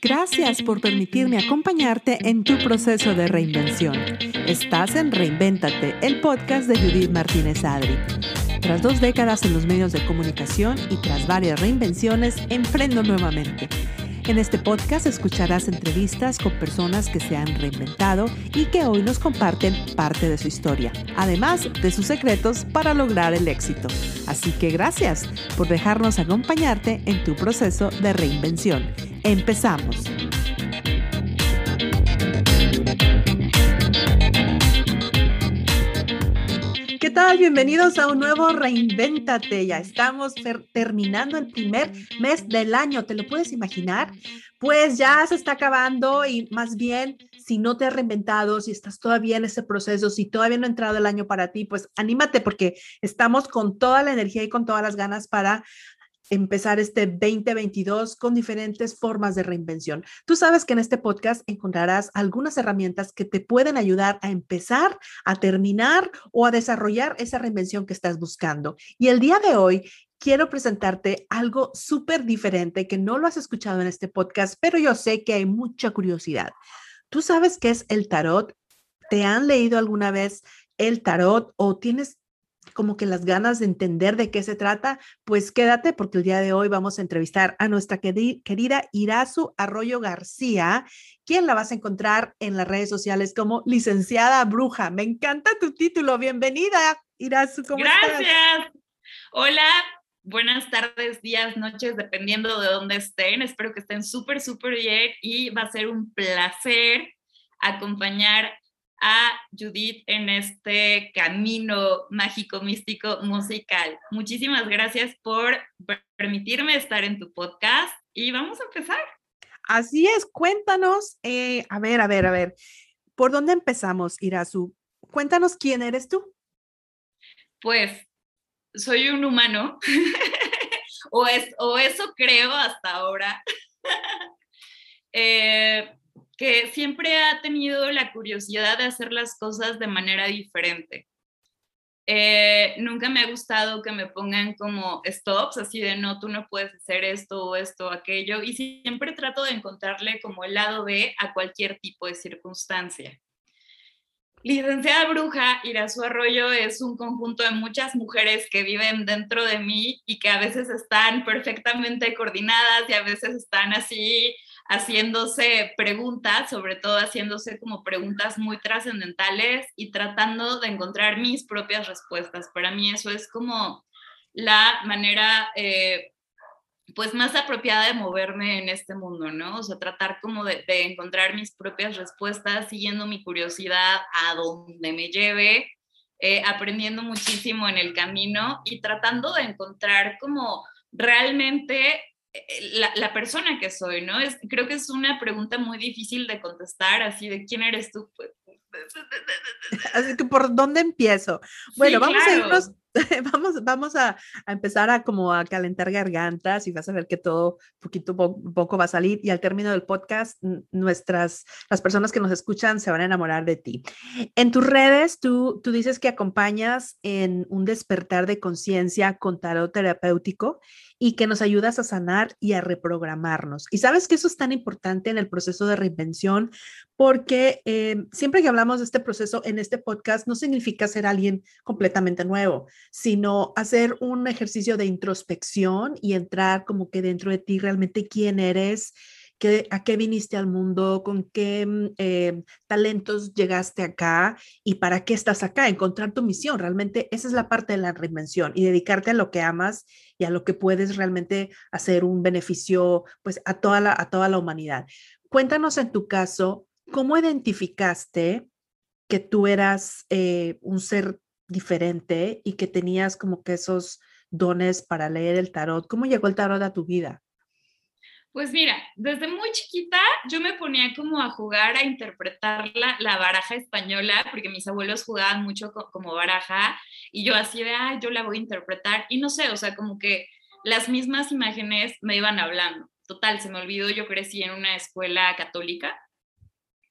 Gracias por permitirme acompañarte en tu proceso de reinvención. Estás en Reinvéntate, el podcast de Judith Martínez Adri. Tras dos décadas en los medios de comunicación y tras varias reinvenciones, emprendo nuevamente. En este podcast escucharás entrevistas con personas que se han reinventado y que hoy nos comparten parte de su historia, además de sus secretos para lograr el éxito. Así que gracias por dejarnos acompañarte en tu proceso de reinvención. Empezamos. Tal? Bienvenidos a un nuevo Reinvéntate. Ya estamos terminando el primer mes del año. ¿Te lo puedes imaginar? Pues ya se está acabando y más bien, si no te has reinventado, si estás todavía en ese proceso, si todavía no ha entrado el año para ti, pues anímate porque estamos con toda la energía y con todas las ganas para empezar este 2022 con diferentes formas de reinvención. Tú sabes que en este podcast encontrarás algunas herramientas que te pueden ayudar a empezar, a terminar o a desarrollar esa reinvención que estás buscando. Y el día de hoy quiero presentarte algo súper diferente que no lo has escuchado en este podcast, pero yo sé que hay mucha curiosidad. ¿Tú sabes qué es el tarot? ¿Te han leído alguna vez el tarot o tienes como que las ganas de entender de qué se trata, pues quédate porque el día de hoy vamos a entrevistar a nuestra querida Irazu Arroyo García, quien la vas a encontrar en las redes sociales como licenciada bruja. Me encanta tu título. Bienvenida, Irazu. ¿cómo Gracias. Hola, buenas tardes, días, noches, dependiendo de dónde estén. Espero que estén súper, súper bien y va a ser un placer acompañar a Judith en este camino mágico, místico, musical. Muchísimas gracias por permitirme estar en tu podcast y vamos a empezar. Así es, cuéntanos, eh, a ver, a ver, a ver, ¿por dónde empezamos, Irazu? Cuéntanos quién eres tú. Pues soy un humano, o, es, o eso creo hasta ahora. eh, que siempre ha tenido la curiosidad de hacer las cosas de manera diferente. Eh, nunca me ha gustado que me pongan como stops, así de no, tú no puedes hacer esto o esto o aquello, y siempre trato de encontrarle como el lado B a cualquier tipo de circunstancia. Licenciada Bruja, Irazu Arroyo es un conjunto de muchas mujeres que viven dentro de mí y que a veces están perfectamente coordinadas y a veces están así haciéndose preguntas, sobre todo haciéndose como preguntas muy trascendentales y tratando de encontrar mis propias respuestas. Para mí eso es como la manera eh, pues más apropiada de moverme en este mundo, ¿no? O sea, tratar como de, encontrar mis propias respuestas, siguiendo mi curiosidad a donde me lleve, eh, aprendiendo muchísimo en el camino y tratando de encontrar como realmente eh, la, persona que soy, ¿no? Es, creo que es una pregunta muy difícil de contestar, así de quién eres tú. Así que por dónde empiezo. Bueno, vamos a irnos vamos, vamos a, empezar a como a calentar gargantas y vas a ver que todo poquito poco va a salir y al término del podcast nuestras las personas que nos escuchan se van a enamorar de ti. En tus redes tú tú dices que acompañas en un despertar de conciencia con tarot terapéutico y que nos ayudas a sanar y a reprogramarnos. Y sabes que eso es tan importante en el proceso de reinvención porque eh, siempre que hablamos de este proceso en este podcast no significa ser alguien completamente nuevo sino hacer un ejercicio de introspección y entrar como que dentro de ti realmente quién eres, qué, a qué viniste al mundo, con qué mm, eh, talentos llegaste acá y para qué estás acá, encontrar tu misión. Realmente esa es la parte de la reinvención y dedicarte a lo que amas y a lo que puedes realmente hacer un beneficio pues a toda la, a toda la humanidad. Cuéntanos en tu caso, ¿cómo identificaste que tú eras eh, un ser diferente y que tenías como que esos dones para leer el tarot. ¿Cómo llegó el tarot a tu vida? Pues mira, desde muy chiquita yo me ponía como a jugar, a interpretar la, la baraja española, porque mis abuelos jugaban mucho como baraja y yo así de, ay, yo la voy a interpretar y no sé, o sea, como que las mismas imágenes me iban hablando. Total, se me olvidó, yo crecí en una escuela católica,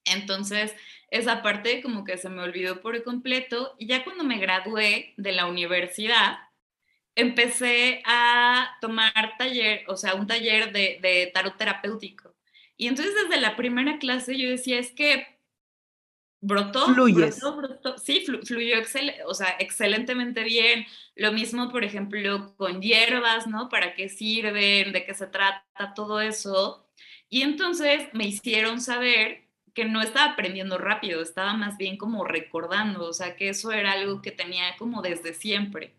entonces esa parte como que se me olvidó por completo y ya cuando me gradué de la universidad, empecé a tomar taller, o sea, un taller de, de tarot terapéutico. Y entonces desde la primera clase yo decía, es que brotó, Fluyes. brotó, brotó. Sí, fluyó excel, o sea, excelentemente bien. Lo mismo, por ejemplo, con hierbas, ¿no? ¿Para qué sirven? ¿De qué se trata? Todo eso. Y entonces me hicieron saber que no estaba aprendiendo rápido, estaba más bien como recordando, o sea, que eso era algo que tenía como desde siempre.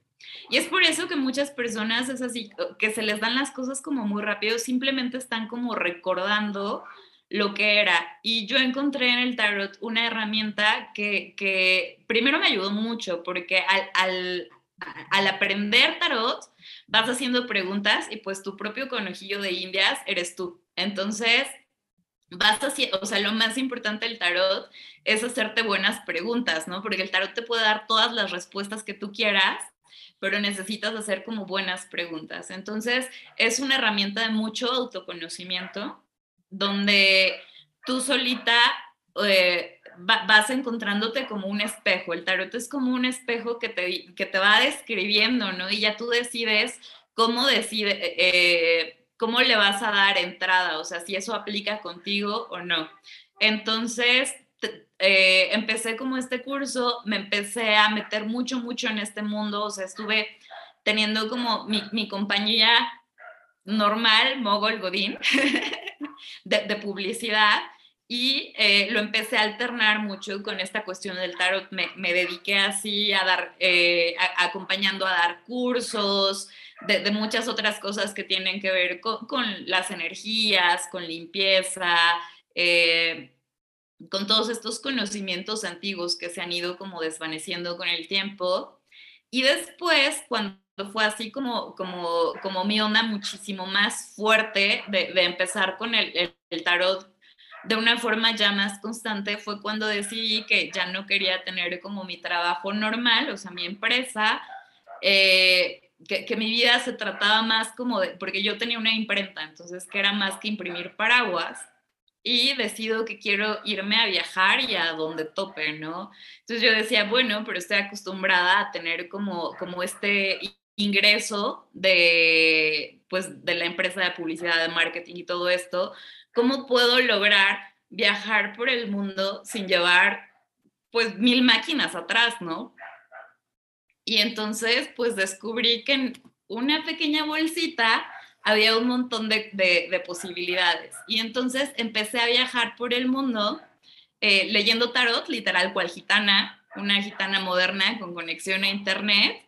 Y es por eso que muchas personas es así, que se les dan las cosas como muy rápido, simplemente están como recordando lo que era. Y yo encontré en el tarot una herramienta que, que primero me ayudó mucho, porque al, al, al, aprender tarot vas haciendo preguntas y pues tu propio conejillo de indias eres tú. Entonces, vas haciendo, o sea, lo más importante del tarot es hacerte buenas preguntas, ¿no? Porque el tarot te puede dar todas las respuestas que tú quieras, pero necesitas hacer como buenas preguntas. Entonces, es una herramienta de mucho autoconocimiento donde tú solita eh, vas encontrándote como un espejo. El tarot es como un espejo que te, que te va describiendo, ¿no? Y ya tú decides cómo decide, eh, cómo le vas a dar entrada, o sea, si eso aplica contigo o no. Entonces, eh, empecé como este curso, me empecé a meter mucho, mucho en este mundo, o sea, estuve teniendo como mi, mi compañía normal, Mogol Godín, de, publicidad y eh, lo empecé a alternar mucho con esta cuestión del tarot. Me, dediqué así a dar, eh, acompañando a dar cursos de, muchas otras cosas que tienen que ver con, las energías, con limpieza, eh, con todos estos conocimientos antiguos que se han ido como desvaneciendo con el tiempo. Y después, cuando fue así como, como, como mi onda muchísimo más fuerte de, empezar con el, el, tarot de una forma ya más constante fue cuando decidí que ya no quería tener como mi trabajo normal, o sea, mi empresa, eh, que, que, mi vida se trataba más como de, porque yo tenía una imprenta, entonces que era más que imprimir paraguas, y decido que quiero irme a viajar y a donde tope, ¿no? Entonces yo decía, bueno, pero estoy acostumbrada a tener como, como este ingreso de, pues, de la empresa de publicidad, de marketing y todo esto, ¿cómo puedo lograr viajar por el mundo sin llevar pues mil máquinas atrás, ¿no? Y entonces pues descubrí que en una pequeña bolsita había un montón de, de, posibilidades. Y entonces empecé a viajar por el mundo eh, leyendo tarot, literal cual gitana, una gitana moderna con conexión a internet,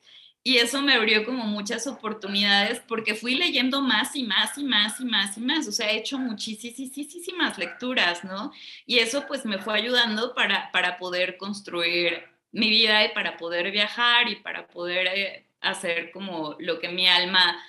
y eso me abrió como muchas oportunidades porque fui leyendo más y más y más y más y más, o sea, he hecho muchísimas lecturas, ¿no? Y eso pues me fue ayudando para, para poder construir mi vida y para poder viajar y para poder eh, hacer como lo que mi alma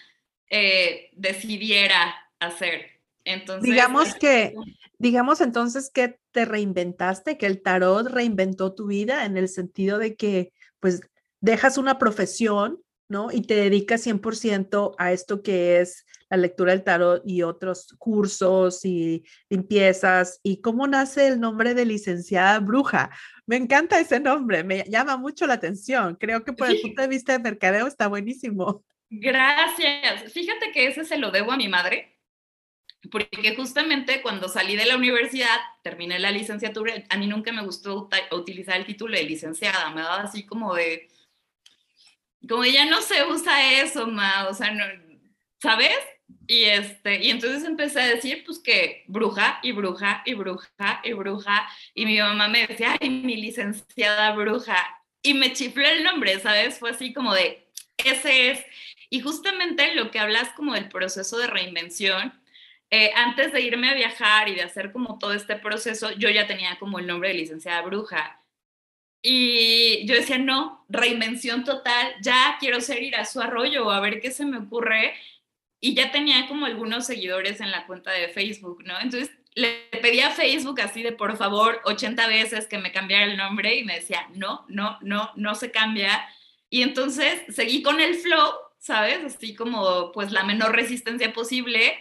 eh, decidiera hacer. Entonces, digamos que, digamos entonces que te reinventaste, que el tarot reinventó tu vida en el sentido de que pues dejas una profesión, ¿no? Y te dedicas 100% a esto que es la lectura del tarot y otros cursos y limpiezas. ¿Y cómo nace el nombre de licenciada bruja? Me encanta ese nombre, me llama mucho la atención. Creo que por el punto de vista de mercadeo está buenísimo. Gracias. Fíjate que ese se lo debo a mi madre, porque justamente cuando salí de la universidad, terminé la licenciatura, a mí nunca me gustó utilizar el título de licenciada, me daba así como de como ya no se usa eso, ma, o sea, no, ¿sabes? Y, este, y entonces empecé a decir, pues que bruja y bruja y bruja y bruja. Y mi mamá me decía, ay, mi licenciada bruja. Y me chifló el nombre, ¿sabes? Fue así como de, ese es. Y justamente lo que hablas como del proceso de reinvención, eh, antes de irme a viajar y de hacer como todo este proceso, yo ya tenía como el nombre de licenciada bruja. Y yo decía, no, reinvención total, ya quiero ser ir a su arroyo, a ver qué se me ocurre. Y ya tenía como algunos seguidores en la cuenta de Facebook, ¿no? Entonces le pedí a Facebook así de por favor 80 veces que me cambiara el nombre y me decía, no, no, no, no se cambia. Y entonces seguí con el flow, ¿sabes? Así como pues la menor resistencia posible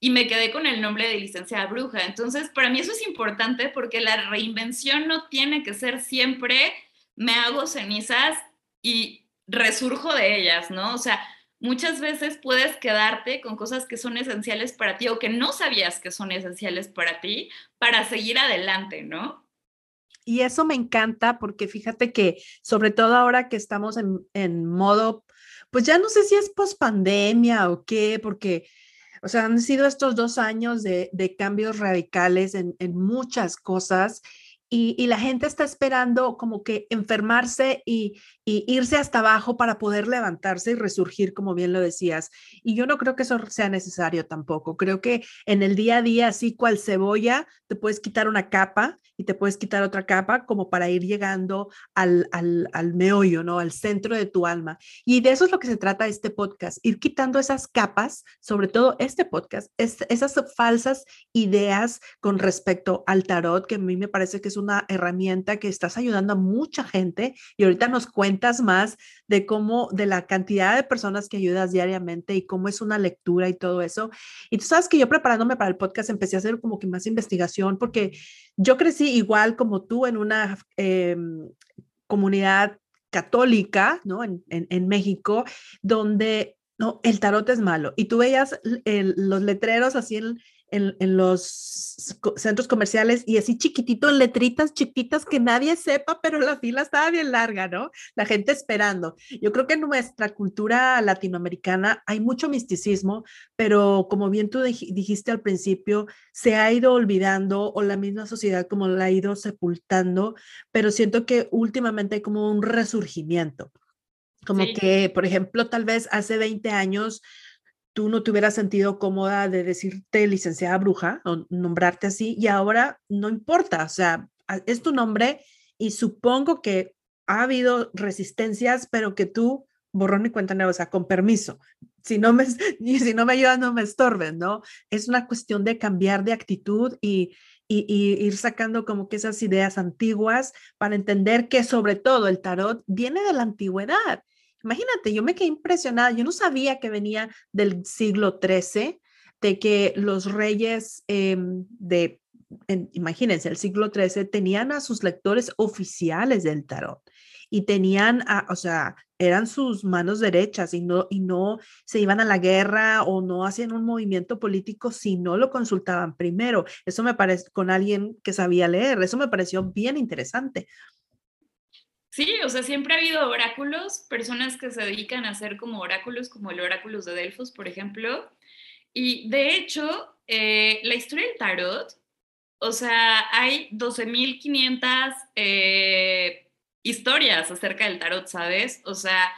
y me quedé con el nombre de licenciada bruja. Entonces, para mí eso es importante porque la reinvención no tiene que ser siempre me hago cenizas y resurjo de ellas, ¿no? O sea, muchas veces puedes quedarte con cosas que son esenciales para ti o que no sabías que son esenciales para ti para seguir adelante, ¿no? Y eso me encanta porque fíjate que sobre todo ahora que estamos en, modo, pues ya no sé si es post pandemia o qué, porque, o sea, han sido estos dos años de, cambios radicales en, en muchas cosas y, la gente está esperando como que enfermarse y, irse hasta abajo para poder levantarse y resurgir, como bien lo decías. Y yo no creo que eso sea necesario tampoco. Creo que en el día a día, así cual cebolla, te puedes quitar una capa y te puedes quitar otra capa como para ir llegando al, al, meollo, ¿no? Al centro de tu alma. Y de eso es lo que se trata este podcast, ir quitando esas capas, sobre todo este podcast, esas falsas ideas con respecto al tarot, que a mí me parece que es una herramienta que estás ayudando a mucha gente y ahorita nos cuentas más de cómo, de la cantidad de personas que ayudas diariamente y cómo es una lectura y todo eso. Y tú sabes que yo preparándome para el podcast empecé a hacer como que más investigación porque yo crecí igual como tú en una em, comunidad católica, ¿no? En, en, México, donde no, el tarot es malo. Y tú veías los letreros así en, en, los centros comerciales y así chiquitito, letritas chiquitas que nadie sepa, pero la fila estaba bien larga, ¿no? La gente esperando. Yo creo que en nuestra cultura latinoamericana hay mucho misticismo, pero como bien tú dijiste al principio, se ha ido olvidando o la misma sociedad como la ha ido sepultando, pero siento que últimamente hay como un resurgimiento. Como que, por ejemplo, tal vez hace 20 años tú no te hubieras sentido cómoda de decirte licenciada bruja o nombrarte así y ahora no importa, o sea, es tu nombre y supongo que ha habido resistencias, pero que tú borrón y cuenta nueva, o sea, con permiso. Si no me, si no me ayudan, no me estorben, ¿no? Es una cuestión de cambiar de actitud y, y, y, ir sacando como que esas ideas antiguas para entender que sobre todo el tarot viene de la antigüedad Imagínate, yo me quedé impresionada, yo no sabía que venía del siglo XIII, de que los reyes em, de, imagínense, el siglo XIII tenían a sus lectores oficiales del tarot y tenían, o sea, eran sus manos derechas y no, y no se iban a la guerra o no hacían un movimiento político si no lo consultaban primero. Eso me parece con alguien que sabía leer, eso me pareció bien interesante. Sí, o sea, siempre ha habido oráculos, personas que se dedican a hacer como oráculos, como el oráculo de Delfos, por ejemplo. Y de hecho, eh, la historia del tarot, o sea, hay 12.500 eh, historias acerca del tarot, ¿sabes? O sea,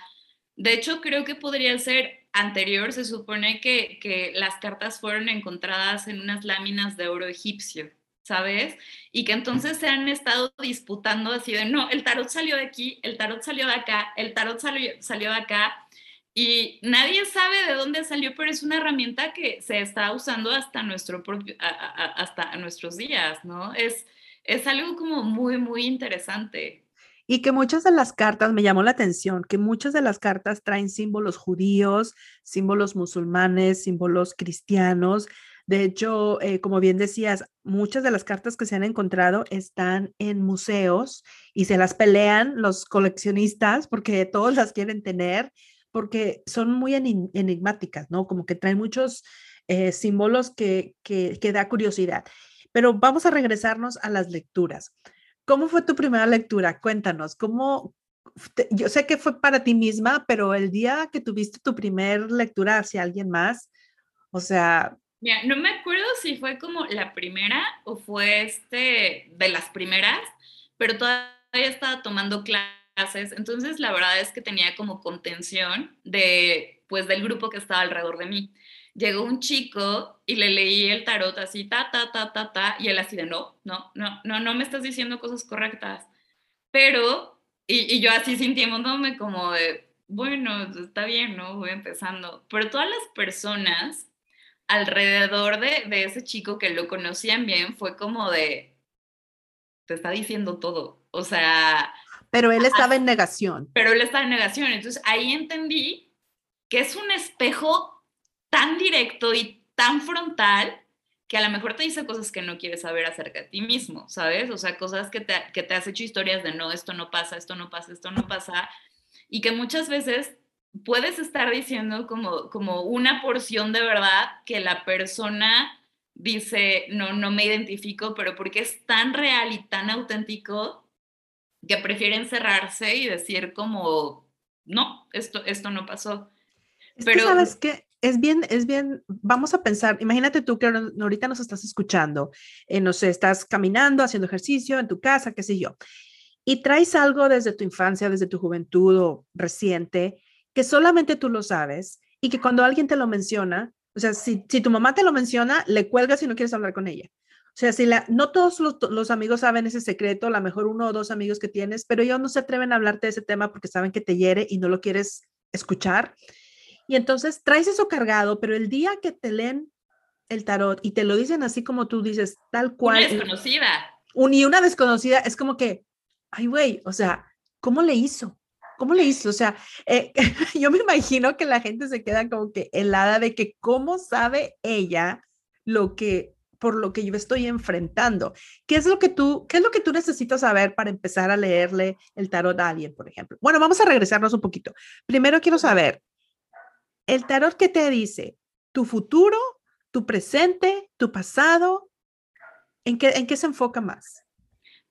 de hecho, creo que podría ser anterior. Se supone que, que las cartas fueron encontradas en unas láminas de oro egipcio. ¿Sabes? Y que entonces se han estado disputando así de, no, el tarot salió de aquí, el tarot salió de acá, el tarot salió, salió de acá, y nadie sabe de dónde salió, pero es una herramienta que se está usando hasta, nuestro propio, hasta nuestros días, ¿no? Es, es algo como muy, muy interesante. Y que muchas de las cartas, me llamó la atención, que muchas de las cartas traen símbolos judíos, símbolos musulmanes, símbolos cristianos, de hecho, eh, como bien decías, muchas de las cartas que se han encontrado están en museos y se las pelean los coleccionistas porque todos las quieren tener, porque son muy enigmáticas, ¿no? Como que traen muchos eh, símbolos que, que, que da curiosidad. Pero vamos a regresarnos a las lecturas. ¿Cómo fue tu primera lectura? Cuéntanos, ¿cómo, yo sé que fue para ti misma, pero el día que tuviste tu primera lectura hacia alguien más, o sea, Mira, no me acuerdo si fue como la primera o fue este de las primeras, pero todavía estaba tomando clases, entonces la verdad es que tenía como contención de pues del grupo que estaba alrededor de mí. Llegó un chico y le leí el tarot así ta ta ta ta ta y él así de no, no, no, no, no me estás diciendo cosas correctas. Pero y, y yo así sintiéndome como de bueno, está bien, ¿no? Voy empezando. Pero todas las personas alrededor de, de, ese chico que lo conocían bien fue como de, te está diciendo todo, o sea... Pero él estaba en negación. Pero él estaba en negación, entonces ahí entendí que es un espejo tan directo y tan frontal que a lo mejor te dice cosas que no quieres saber acerca de ti mismo, ¿sabes? O sea, cosas que te, que te has hecho historias de no, esto no pasa, esto no pasa, esto no pasa. y que muchas veces puedes estar diciendo como, como una porción de verdad que la persona dice, no, no me identifico, pero porque es tan real y tan auténtico que prefieren cerrarse y decir como, no, esto, esto no pasó. pero, ¿sabes qué? Es bien, es bien, vamos a pensar, imagínate tú que ahorita nos estás escuchando, eh, no sé, estás caminando, haciendo ejercicio en tu casa, qué sé yo, y traes algo desde tu infancia, desde tu juventud o reciente, que solamente tú lo sabes y que cuando alguien te lo menciona, o sea, si, si tu mamá te lo menciona, le cuelgas si no quieres hablar con ella. O sea, si la, no todos los, los, amigos saben ese secreto, a lo mejor uno o dos amigos que tienes, pero ellos no se atreven a hablarte de ese tema porque saben que te hiere y no lo quieres escuchar. Y entonces traes eso cargado, pero el día que te leen el tarot y te lo dicen así como tú dices, tal cual. Una desconocida. Un, y una desconocida, es como que, ay, güey, o sea, ¿cómo le hizo? ¿Cómo le hizo? O sea, eh, yo me imagino que la gente se queda como que helada de que cómo sabe ella lo que por lo que yo estoy enfrentando. ¿Qué es lo que tú, qué es lo que tú necesitas saber para empezar a leerle el tarot a alguien, por ejemplo? Bueno, vamos a regresarnos un poquito. Primero quiero saber, el tarot qué te dice, tu futuro, tu presente, tu pasado, ¿en qué, en qué se enfoca más?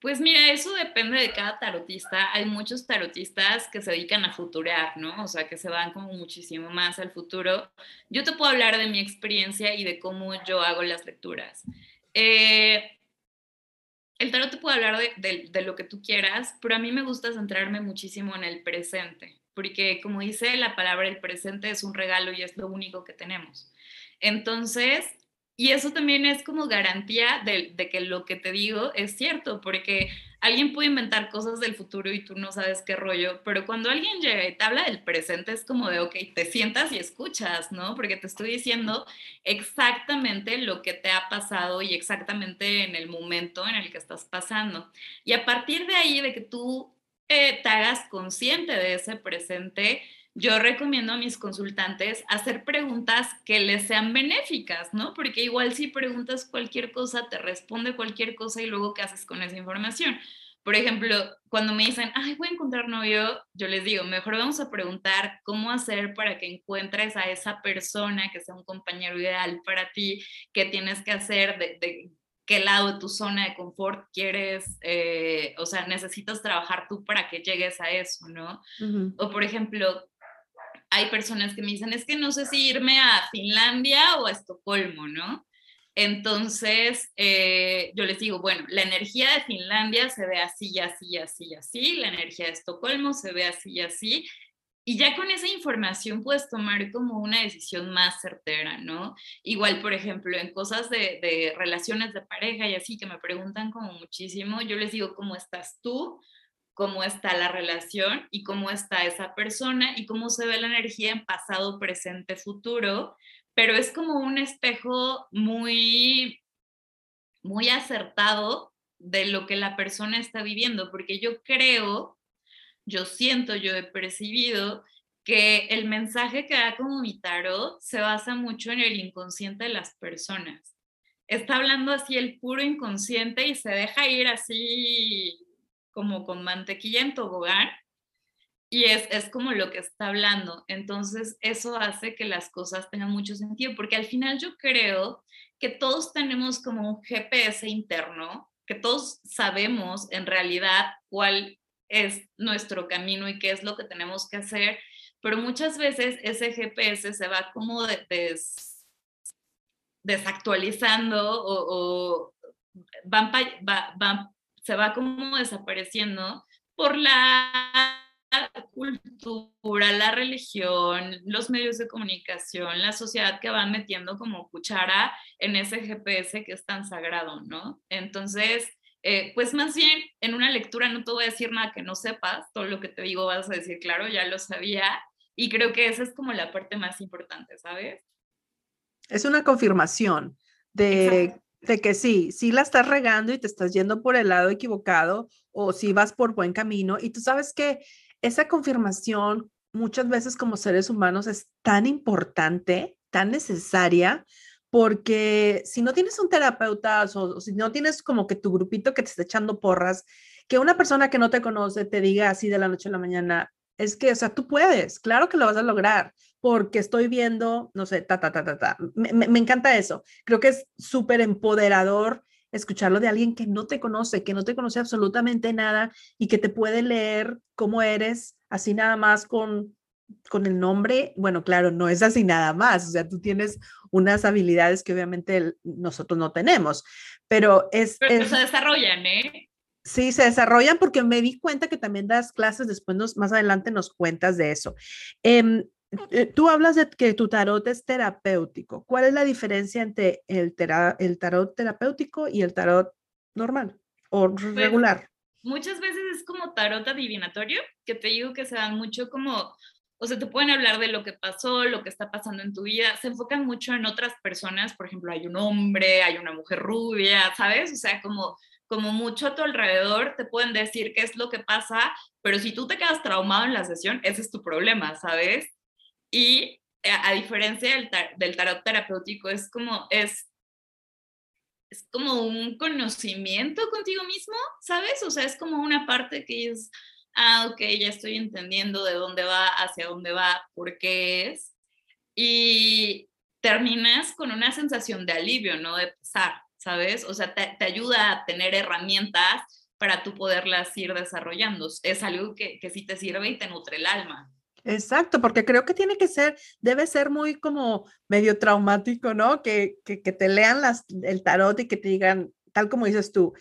Pues mira, eso depende de cada tarotista. Hay muchos tarotistas que se dedican a futurear, ¿no? O sea, que se van como muchísimo más al futuro. Yo te puedo hablar de mi experiencia y de cómo yo hago las lecturas. Eh, el tarot te puede hablar de, de, lo que tú quieras, pero a mí me gusta centrarme muchísimo en el presente, porque como dice la palabra, el presente es un regalo y es lo único que tenemos. Entonces, y eso también es como garantía de, que lo que te digo es cierto, porque alguien puede inventar cosas del futuro y tú no sabes qué rollo, pero cuando alguien llega y te habla del presente es como de, ok, te sientas y escuchas, ¿no? Porque te estoy diciendo exactamente lo que te ha pasado y exactamente en el momento en el que estás pasando. Y a partir de ahí, de que tú eh, te hagas consciente de ese presente, yo recomiendo a mis consultantes hacer preguntas que les sean benéficas, ¿no? Porque igual si preguntas cualquier cosa, te responde cualquier cosa y luego qué haces con esa información. Por ejemplo, cuando me dicen, ay, voy a encontrar novio, yo les digo, mejor vamos a preguntar cómo hacer para que encuentres a esa persona que sea un compañero ideal para ti, qué tienes que hacer, de, qué lado de tu zona de confort quieres, eh, o sea, necesitas trabajar tú para que llegues a eso, ¿no? O por ejemplo, hay personas que me dicen, es que no sé si irme a Finlandia o a Estocolmo, ¿no? Entonces, eh, yo les digo, bueno, la energía de Finlandia se ve así, así, así, así, la energía de Estocolmo se ve así, así, y ya con esa información puedes tomar como una decisión más certera, ¿no? Igual, por ejemplo, en cosas de, de relaciones de pareja y así que me preguntan como muchísimo, yo les digo, ¿cómo estás tú? Cómo está la relación y cómo está esa persona y cómo se ve la energía en pasado, presente, futuro, pero es como un espejo muy, muy acertado de lo que la persona está viviendo, porque yo creo, yo siento, yo he percibido que el mensaje que da como mi tarot se basa mucho en el inconsciente de las personas. Está hablando así el puro inconsciente y se deja ir así como con mantequilla en tobogán y es, es como lo que está hablando. Entonces, eso hace que las cosas tengan mucho sentido, porque al final yo creo que todos tenemos como un GPS interno, que todos sabemos en realidad cuál es nuestro camino y qué es lo que tenemos que hacer, pero muchas veces ese GPS se va como desactualizando o, van, van, se va como desapareciendo por la cultura, la religión, los medios de comunicación, la sociedad que van metiendo como cuchara en ese GPS que es tan sagrado, ¿no? Entonces, eh, pues más bien en una lectura no te voy a decir nada que no sepas, todo lo que te digo vas a decir, claro, ya lo sabía, y creo que esa es como la parte más importante, ¿sabes? Es una confirmación de de que sí, sí la estás regando y te estás yendo por el lado equivocado o si vas por buen camino y tú sabes que esa confirmación muchas veces como seres humanos es tan importante, tan necesaria, porque si no tienes un terapeuta o, si no tienes como que tu grupito que te está echando porras, que una persona que no te conoce te diga así de la noche a la mañana, es que, o sea, tú puedes, claro que lo vas a lograr, porque estoy viendo, no sé, ta, ta, ta, ta, ta. Me, me encanta eso. Creo que es súper empoderador escucharlo de alguien que no te conoce, que no te conoce absolutamente nada y que te puede leer cómo eres, así nada más con, con el nombre. Bueno, claro, no es así nada más, o sea, tú tienes unas habilidades que obviamente nosotros no tenemos, pero es... Pero se desarrollan, ¿eh? Sí, se desarrollan porque me di cuenta que también das clases, después nos, más adelante nos cuentas de eso. Eh, eh, tú hablas de que tu tarot es terapéutico. ¿Cuál es la diferencia entre el, el tarot terapéutico y el tarot normal o pues, regular? muchas veces es como tarot adivinatorio, que te digo que se dan mucho como, o sea, te pueden hablar de lo que pasó, lo que está pasando en tu vida, se enfocan mucho en otras personas, por ejemplo, hay un hombre, hay una mujer rubia, ¿sabes? O sea, como como mucho a tu alrededor te pueden decir qué es lo que pasa, pero si tú te quedas traumado en la sesión, ese es tu problema, ¿sabes? Y eh, a, diferencia del, del, tarot terapéutico, es como, es, es como un conocimiento contigo mismo, ¿sabes? O sea, es como una parte que es, ah, ok, ya estoy entendiendo de dónde va, hacia dónde va, por qué es. Y terminas con una sensación de alivio, ¿no? De pesar, ¿sabes? O sea, te, ayuda a tener herramientas para tú poderlas ir desarrollando. Es algo que, que sí te sirve y te nutre el alma. Exacto, porque creo que tiene que ser, debe ser muy como medio traumático, ¿no? Que, que, que, te lean las, el tarot y que te digan, tal como dices tú,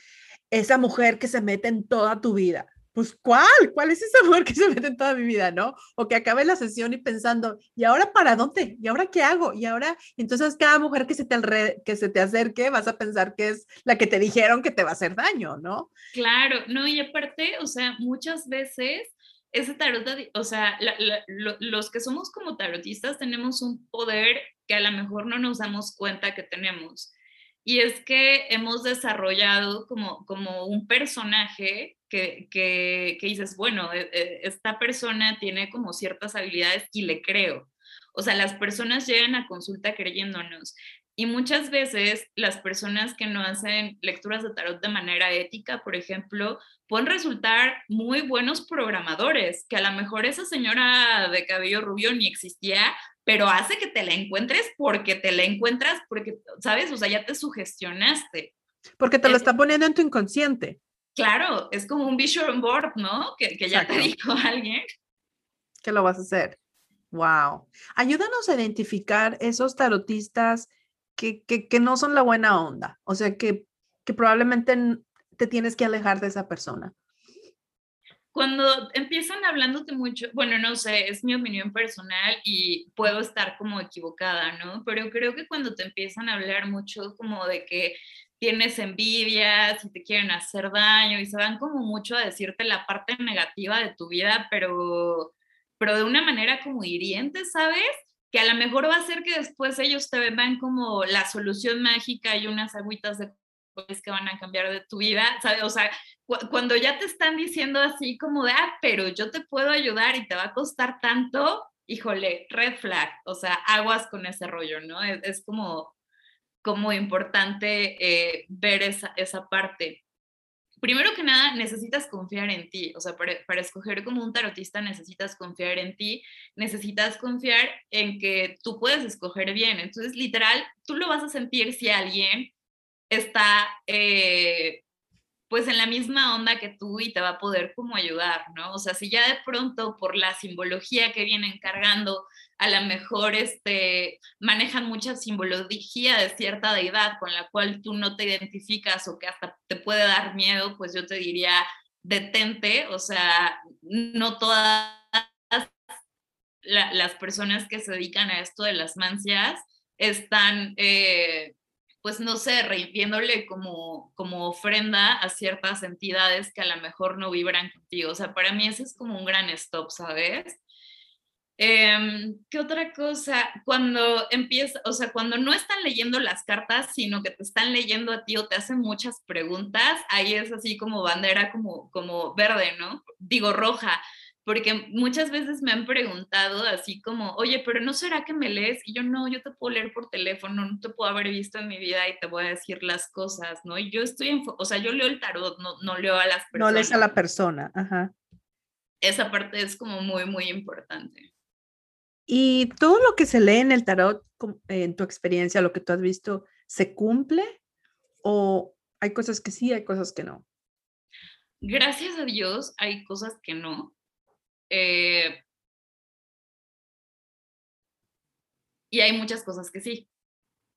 esa mujer que se mete en toda tu vida. Pues, ¿cuál? ¿Cuál es esa mujer que se mete en toda mi vida, no? O que acabe la sesión y pensando, ¿y ahora para dónde? ¿Y ahora qué hago? Y ahora, entonces cada mujer que se te, que se te acerque vas a pensar que es la que te dijeron que te va a hacer daño, ¿no? Claro, no, y aparte, o sea, muchas veces ese tarot, o sea, los que somos como tarotistas tenemos un poder que a lo mejor no nos damos cuenta que tenemos. Y es que hemos desarrollado como, como un personaje que, que, que dices, bueno, e, e, esta persona tiene como ciertas habilidades y le creo. O sea, las personas llegan a consulta creyéndonos. Y muchas veces las personas que no hacen lecturas de tarot de manera ética, por ejemplo, pueden resultar muy buenos programadores, que a lo mejor esa señora de cabello rubio ni existía, pero hace que te la encuentres porque te la encuentras, porque, ¿sabes? O sea, ya te sugestionaste. Porque te lo está poniendo en tu inconsciente. Claro, es como un vision board, ¿no? Que, que ya te dijo alguien. Que lo vas a hacer. Wow. Ayúdanos a identificar esos tarotistas que, no son la buena onda, o sea, que, que probablemente te tienes que alejar de esa persona. Cuando empiezan hablándote mucho, bueno, no sé, es mi opinión personal y puedo estar como equivocada, ¿no? Pero creo que cuando te empiezan a hablar mucho como de que tienes envidias y te quieren hacer daño y se van como mucho a decirte la parte negativa de tu vida, pero, pero de una manera como hiriente, ¿sabes? que a lo mejor va a ser que después ellos te vean como la solución mágica y unas agüitas de que van a cambiar de tu vida, ¿sabes? O sea, cuando ya te están diciendo así como de, ah, pero yo te puedo ayudar y te va a costar tanto, híjole, red flag, o sea, aguas con ese rollo, ¿no? Es, como, como importante eh, ver esa, esa parte primero que nada, necesitas confiar en ti. O sea, para, escoger como un tarotista necesitas confiar en ti, necesitas confiar en que tú puedes escoger bien. Entonces, literal, tú lo vas a sentir si alguien está eh, pues en la misma onda que tú y te va a poder como ayudar, ¿no? O sea, si ya de pronto por la simbología que vienen cargando, a lo mejor este, manejan mucha simbología de cierta deidad con la cual tú no te identificas o que hasta te puede dar miedo, pues yo te diría, detente, o sea, no todas las personas que se dedican a esto de las mancias están... Eh, pues no sé, viéndole como, como ofrenda a ciertas entidades que a lo mejor no vibran contigo. O sea, para mí ese es como un gran stop, ¿sabes? Em, ¿Qué otra cosa? Cuando empieza, o sea, cuando no están leyendo las cartas, sino que te están leyendo a ti o te hacen muchas preguntas, ahí es así como bandera como, como verde, ¿no? Digo roja, porque muchas veces me han preguntado así como, oye, pero ¿no será que me lees? Y yo no, yo te puedo leer por teléfono, no te puedo haber visto en mi vida y te voy a decir las cosas, ¿no? Y yo estoy, en, o sea, yo leo el tarot, no, no leo a las personas. No lees a la persona, ajá. esa parte es como muy, muy importante. ¿Y todo lo que se lee en el tarot, en tu experiencia, lo que tú has visto, se cumple? ¿O hay cosas que sí, hay cosas que no? Gracias a Dios hay cosas que no. Eh, y hay muchas cosas que sí.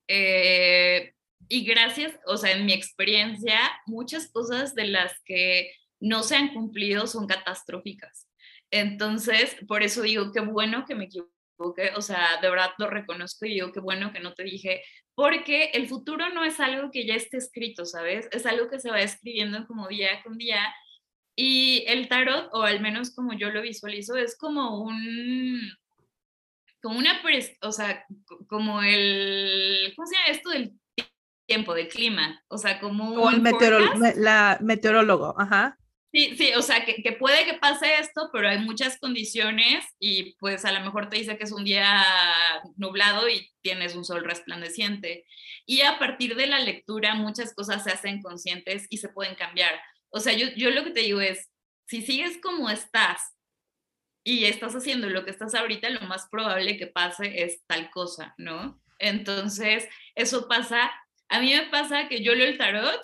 Eh, y gracias, o sea, en mi experiencia, muchas cosas de las que no se han cumplido son catastróficas. Entonces, por eso digo, qué bueno que me equivoqué, o sea, de verdad lo reconozco y digo, qué bueno que no te dije, porque el futuro no es algo que ya esté escrito, ¿sabes? Es algo que se va escribiendo como día con día. Y el tarot, o al menos como yo lo visualizo, es como un, como una, o sea, como el, ¿cómo se llama esto del tiempo, del clima? O sea, como... O el la meteorólogo, ajá. Sí, sí, o sea, que, que, puede que pase esto, pero hay muchas condiciones y pues a lo mejor te dice que es un día nublado y tienes un sol resplandeciente. Y a partir de la lectura muchas cosas se hacen conscientes y se pueden cambiar. O sea, yo, yo lo que te digo es, si sigues como estás y estás haciendo lo que estás ahorita, lo más probable que pase es tal cosa, ¿no? Entonces, eso pasa, a mí me pasa que yo leo el tarot,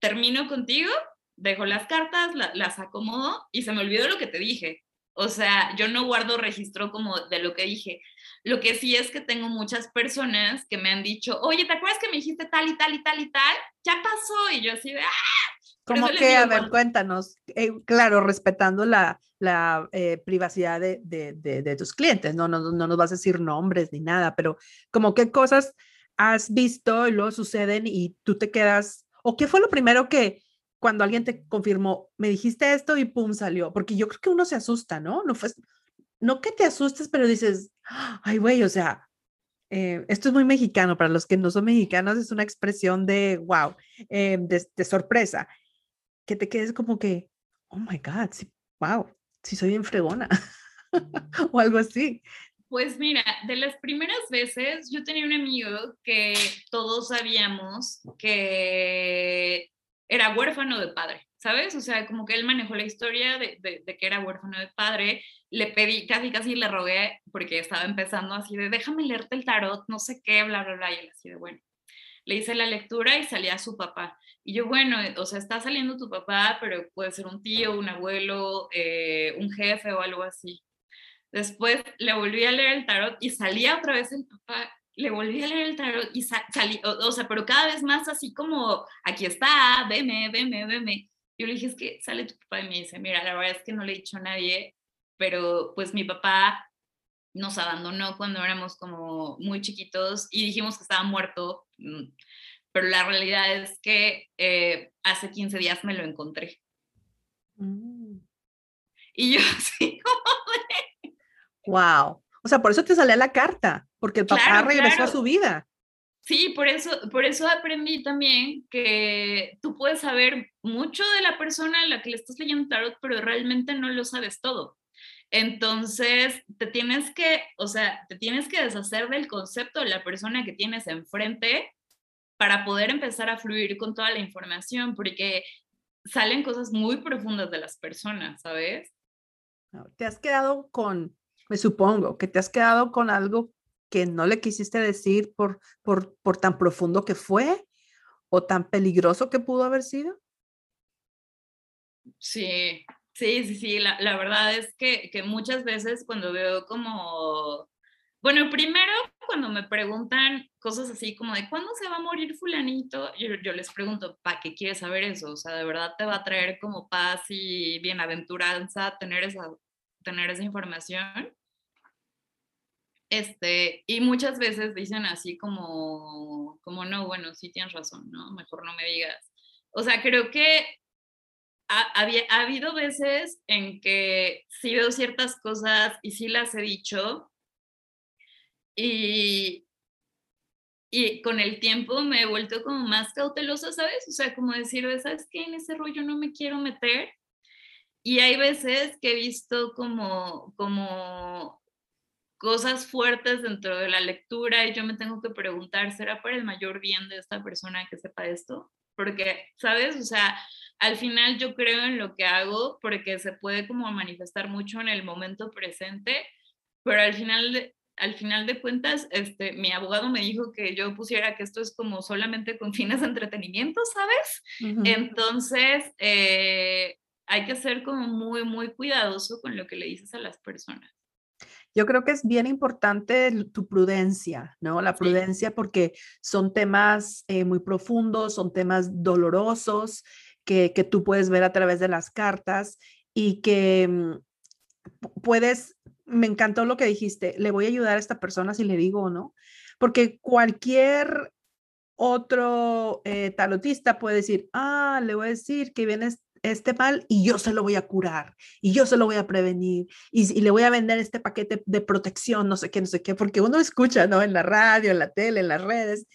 termino contigo, dejo las cartas, las acomodo y se me olvidó lo que te dije. O sea, yo no guardo registro como de lo que dije. Lo que sí es que tengo muchas personas que me han dicho, oye, ¿te acuerdas que me dijiste tal y tal y tal y tal? Ya pasó. Y yo así de, ¡ah! Como que, a ver, cuéntanos, eh, claro, respetando la, la eh, privacidad de, de, de, tus clientes, ¿no? No, no nos vas a decir nombres ni nada, pero como qué cosas has visto y luego suceden y tú te quedas, o qué fue lo primero que cuando alguien te confirmó, me dijiste esto y pum, salió, porque yo creo que uno se asusta, ¿no? No, fue, no que te asustes, pero dices, ay, güey, o sea, eh, esto es muy mexicano, para los que no son mexicanos es una expresión de, wow, de, de sorpresa que te quedes como que, oh my God, sí, wow, sí soy bien fregona o algo así. Pues mira, de las primeras veces yo tenía un amigo que todos sabíamos que era huérfano de padre, ¿sabes? O sea, como que él manejó la historia de, de, de, que era huérfano de padre. Le pedí, casi casi le rogué, porque estaba empezando así de, déjame leerte el tarot, no sé qué, bla, bla, bla, y él así de, bueno. Le hice la lectura y salía su papá. Y yo, bueno, o sea, está saliendo tu papá, pero puede ser un tío, un abuelo, eh, un jefe o algo así. Después le volví a leer el tarot y salía otra vez el papá, le volví a leer el tarot y salí, o, sea, pero cada vez más así como, aquí está, veme, veme, veme. Yo le dije, es que sale tu papá y me dice, mira, la verdad es que no le he dicho a nadie, pero pues mi papá nos abandonó cuando éramos como muy chiquitos y dijimos que estaba muerto. Pero la realidad es que eh, hace 15 días me lo encontré. Mm. Y yo así como Wow. O sea, por eso te salía la carta, porque el papá regresó a su vida. Sí, por eso, por eso aprendí también que tú puedes saber mucho de la persona a la que le estás leyendo tarot, pero realmente no lo sabes todo. Entonces, te tienes que, o sea, te tienes que deshacer del concepto de la persona que tienes enfrente para poder empezar a fluir con toda la información, porque salen cosas muy profundas de las personas, ¿sabes? Te has quedado con, me supongo, que te has quedado con algo que no le quisiste decir por, por, por tan profundo que fue o tan peligroso que pudo haber sido. Sí, sí, sí, sí, la, la verdad es que, que muchas veces cuando veo como bueno, primero cuando me preguntan cosas así como de cuándo se va a morir fulanito, yo, les pregunto, ¿para qué quieres saber eso? O sea, ¿de verdad te va a traer como paz y bienaventuranza tener esa, tener esa información? Este, y muchas veces dicen así como, como no, bueno, sí tienes razón, ¿no? Mejor no me digas. O sea, creo que ha, había, ha habido veces en que sí veo ciertas cosas y sí las he dicho, y, y con el tiempo me he vuelto como más cautelosa, ¿sabes? O sea, como decir, ¿sabes qué? En ese rollo no me quiero meter. Y hay veces que he visto como, como cosas fuertes dentro de la lectura y yo me tengo que preguntar, ¿será para el mayor bien de esta persona que sepa esto? Porque, ¿sabes? O sea, al final yo creo en lo que hago porque se puede como manifestar mucho en el momento presente, pero al final al final de cuentas, este, mi abogado me dijo que yo pusiera que esto es como solamente con fines de entretenimiento, ¿sabes? Entonces, eh, hay que ser como muy, muy cuidadoso con lo que le dices a las personas. Yo creo que es bien importante tu prudencia, ¿no? La prudencia porque son temas eh, muy profundos, son temas dolorosos que, que, tú puedes ver a través de las cartas y que mm, puedes, me encantó lo que dijiste, le voy a ayudar a esta persona si le digo o no, porque cualquier otro eh, talotista puede decir, ah, le voy a decir que vienes este mal y yo se lo voy a curar y yo se lo voy a prevenir y, le voy a vender este paquete de protección, no sé qué, no sé qué, porque uno escucha, ¿no? En la radio, en la tele, en las redes.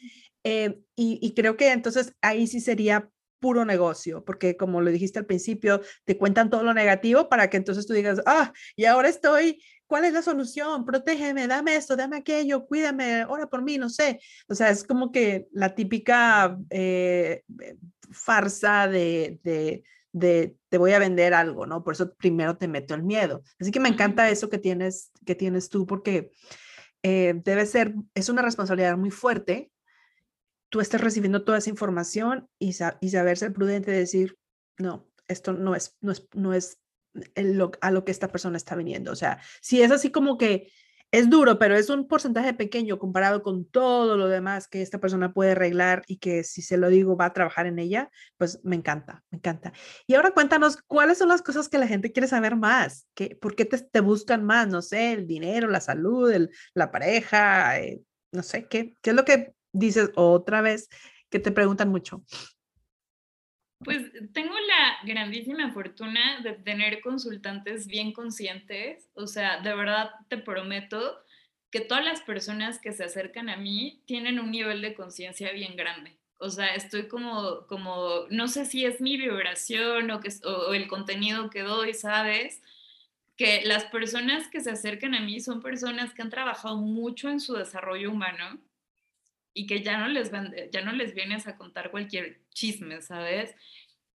Eh, y, creo que entonces ahí sí sería puro negocio, porque como lo dijiste al principio, te cuentan todo lo negativo para que entonces tú digas, ah, y ahora estoy, ¿cuál es la solución? Protégeme, dame esto, dame aquello, cuídame, ora por mí, no sé. O sea, es como que la típica eh, farsa de, de de te voy a vender algo, ¿no? Por eso primero te meto el miedo. Así que me encanta eso que tienes, que tienes tú, porque eh, debe ser, es una responsabilidad muy fuerte. Tú estás recibiendo toda esa información y, y saber ser prudente y decir, no, esto no es, no es, no es a lo que esta persona está viniendo. O sea, si es así como que es duro, pero es un porcentaje pequeño comparado con todo lo demás que esta persona puede arreglar y que si se lo digo va a trabajar en ella, pues me encanta, me encanta. Y ahora cuéntanos, ¿cuáles son las cosas que la gente quiere saber más? ¿Qué, ¿Por qué te, buscan más? No sé, el dinero, la salud, la pareja, eh, no sé, ¿qué, ¿qué es lo que dices otra vez que te preguntan mucho? Pues tengo la grandísima fortuna de tener consultantes bien conscientes, o sea, de verdad te prometo que todas las personas que se acercan a mí tienen un nivel de conciencia bien grande. O sea, estoy como, como, no sé si es mi vibración o, que, o el contenido que doy, ¿sabes? Que las personas que se acercan a mí son personas que han trabajado mucho en su desarrollo humano y que ya no les, ya no les vienes a contar cualquier chisme, ¿sabes?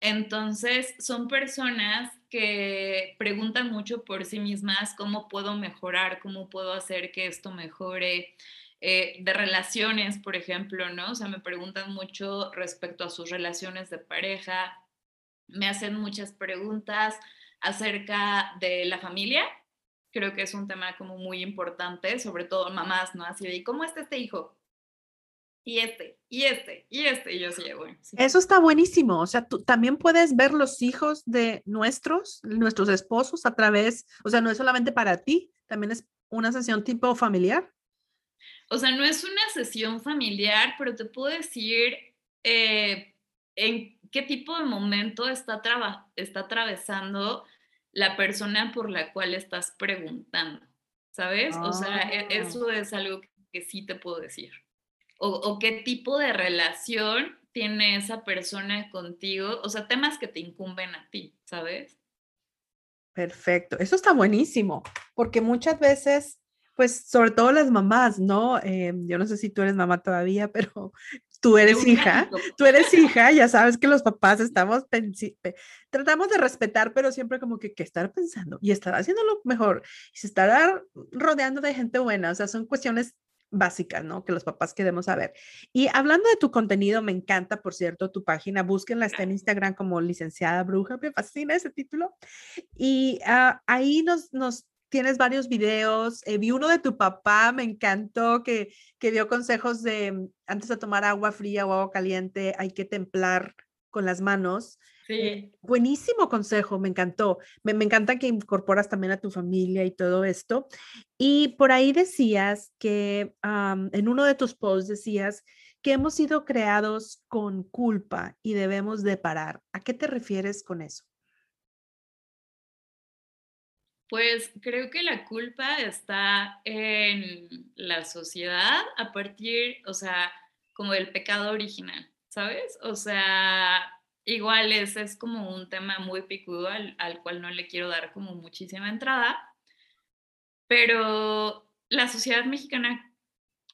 Entonces, son personas que preguntan mucho por sí mismas cómo puedo mejorar, cómo puedo hacer que esto mejore. Eh, de relaciones, por ejemplo, ¿no? O sea, me preguntan mucho respecto a sus relaciones de pareja, me hacen muchas preguntas acerca de la familia. Creo que es un tema como muy importante, sobre todo mamás, ¿no? Así de, ¿cómo está este hijo? Y este, y este, y este, y yo sí, bueno. Eso está buenísimo, o sea, tú también puedes ver los hijos de nuestros, nuestros esposos a través, o sea, no es solamente para ti, también es una sesión tipo familiar. O sea, no es una sesión familiar, pero te puedo decir eh, en qué tipo de momento está, está atravesando la persona por la cual estás preguntando, ¿sabes? O sea, e, ah. eso es algo que sí te puedo decir o, qué tipo de relación tiene esa persona contigo, o sea, temas que te incumben a ti, ¿sabes? Perfecto, eso está buenísimo, porque muchas veces, pues sobre todo las mamás, ¿no? Eh, yo no sé si tú eres mamá todavía, pero tú eres hija, tú eres hija, ya sabes que los papás estamos, tratamos de respetar, pero siempre como que, que estar pensando y estar haciendo lo mejor y se estará rodeando de gente buena, o sea, son cuestiones básicas, ¿no? Que los papás queremos saber. Y hablando de tu contenido, me encanta, por cierto, tu página, búsquenla, está en Instagram como licenciada bruja, me fascina ese título. Y ah, ahí nos, nos tienes varios videos. Eh, vi uno de tu papá, me encantó, que, que dio consejos de mm, antes de tomar agua fría o agua caliente, hay que templar con las manos. Sí. buenísimo consejo, me encantó. Me, me, encanta que incorporas también a tu familia y todo esto. Y por ahí decías que en uno de tus posts decías que hemos sido creados con culpa y debemos de parar. ¿A qué te refieres con eso? Pues creo que la culpa está en la sociedad a partir, o sea, como del pecado original, ¿sabes? O sea, igual ese es como un tema muy picudo al, cual no le quiero dar como muchísima entrada, pero la sociedad mexicana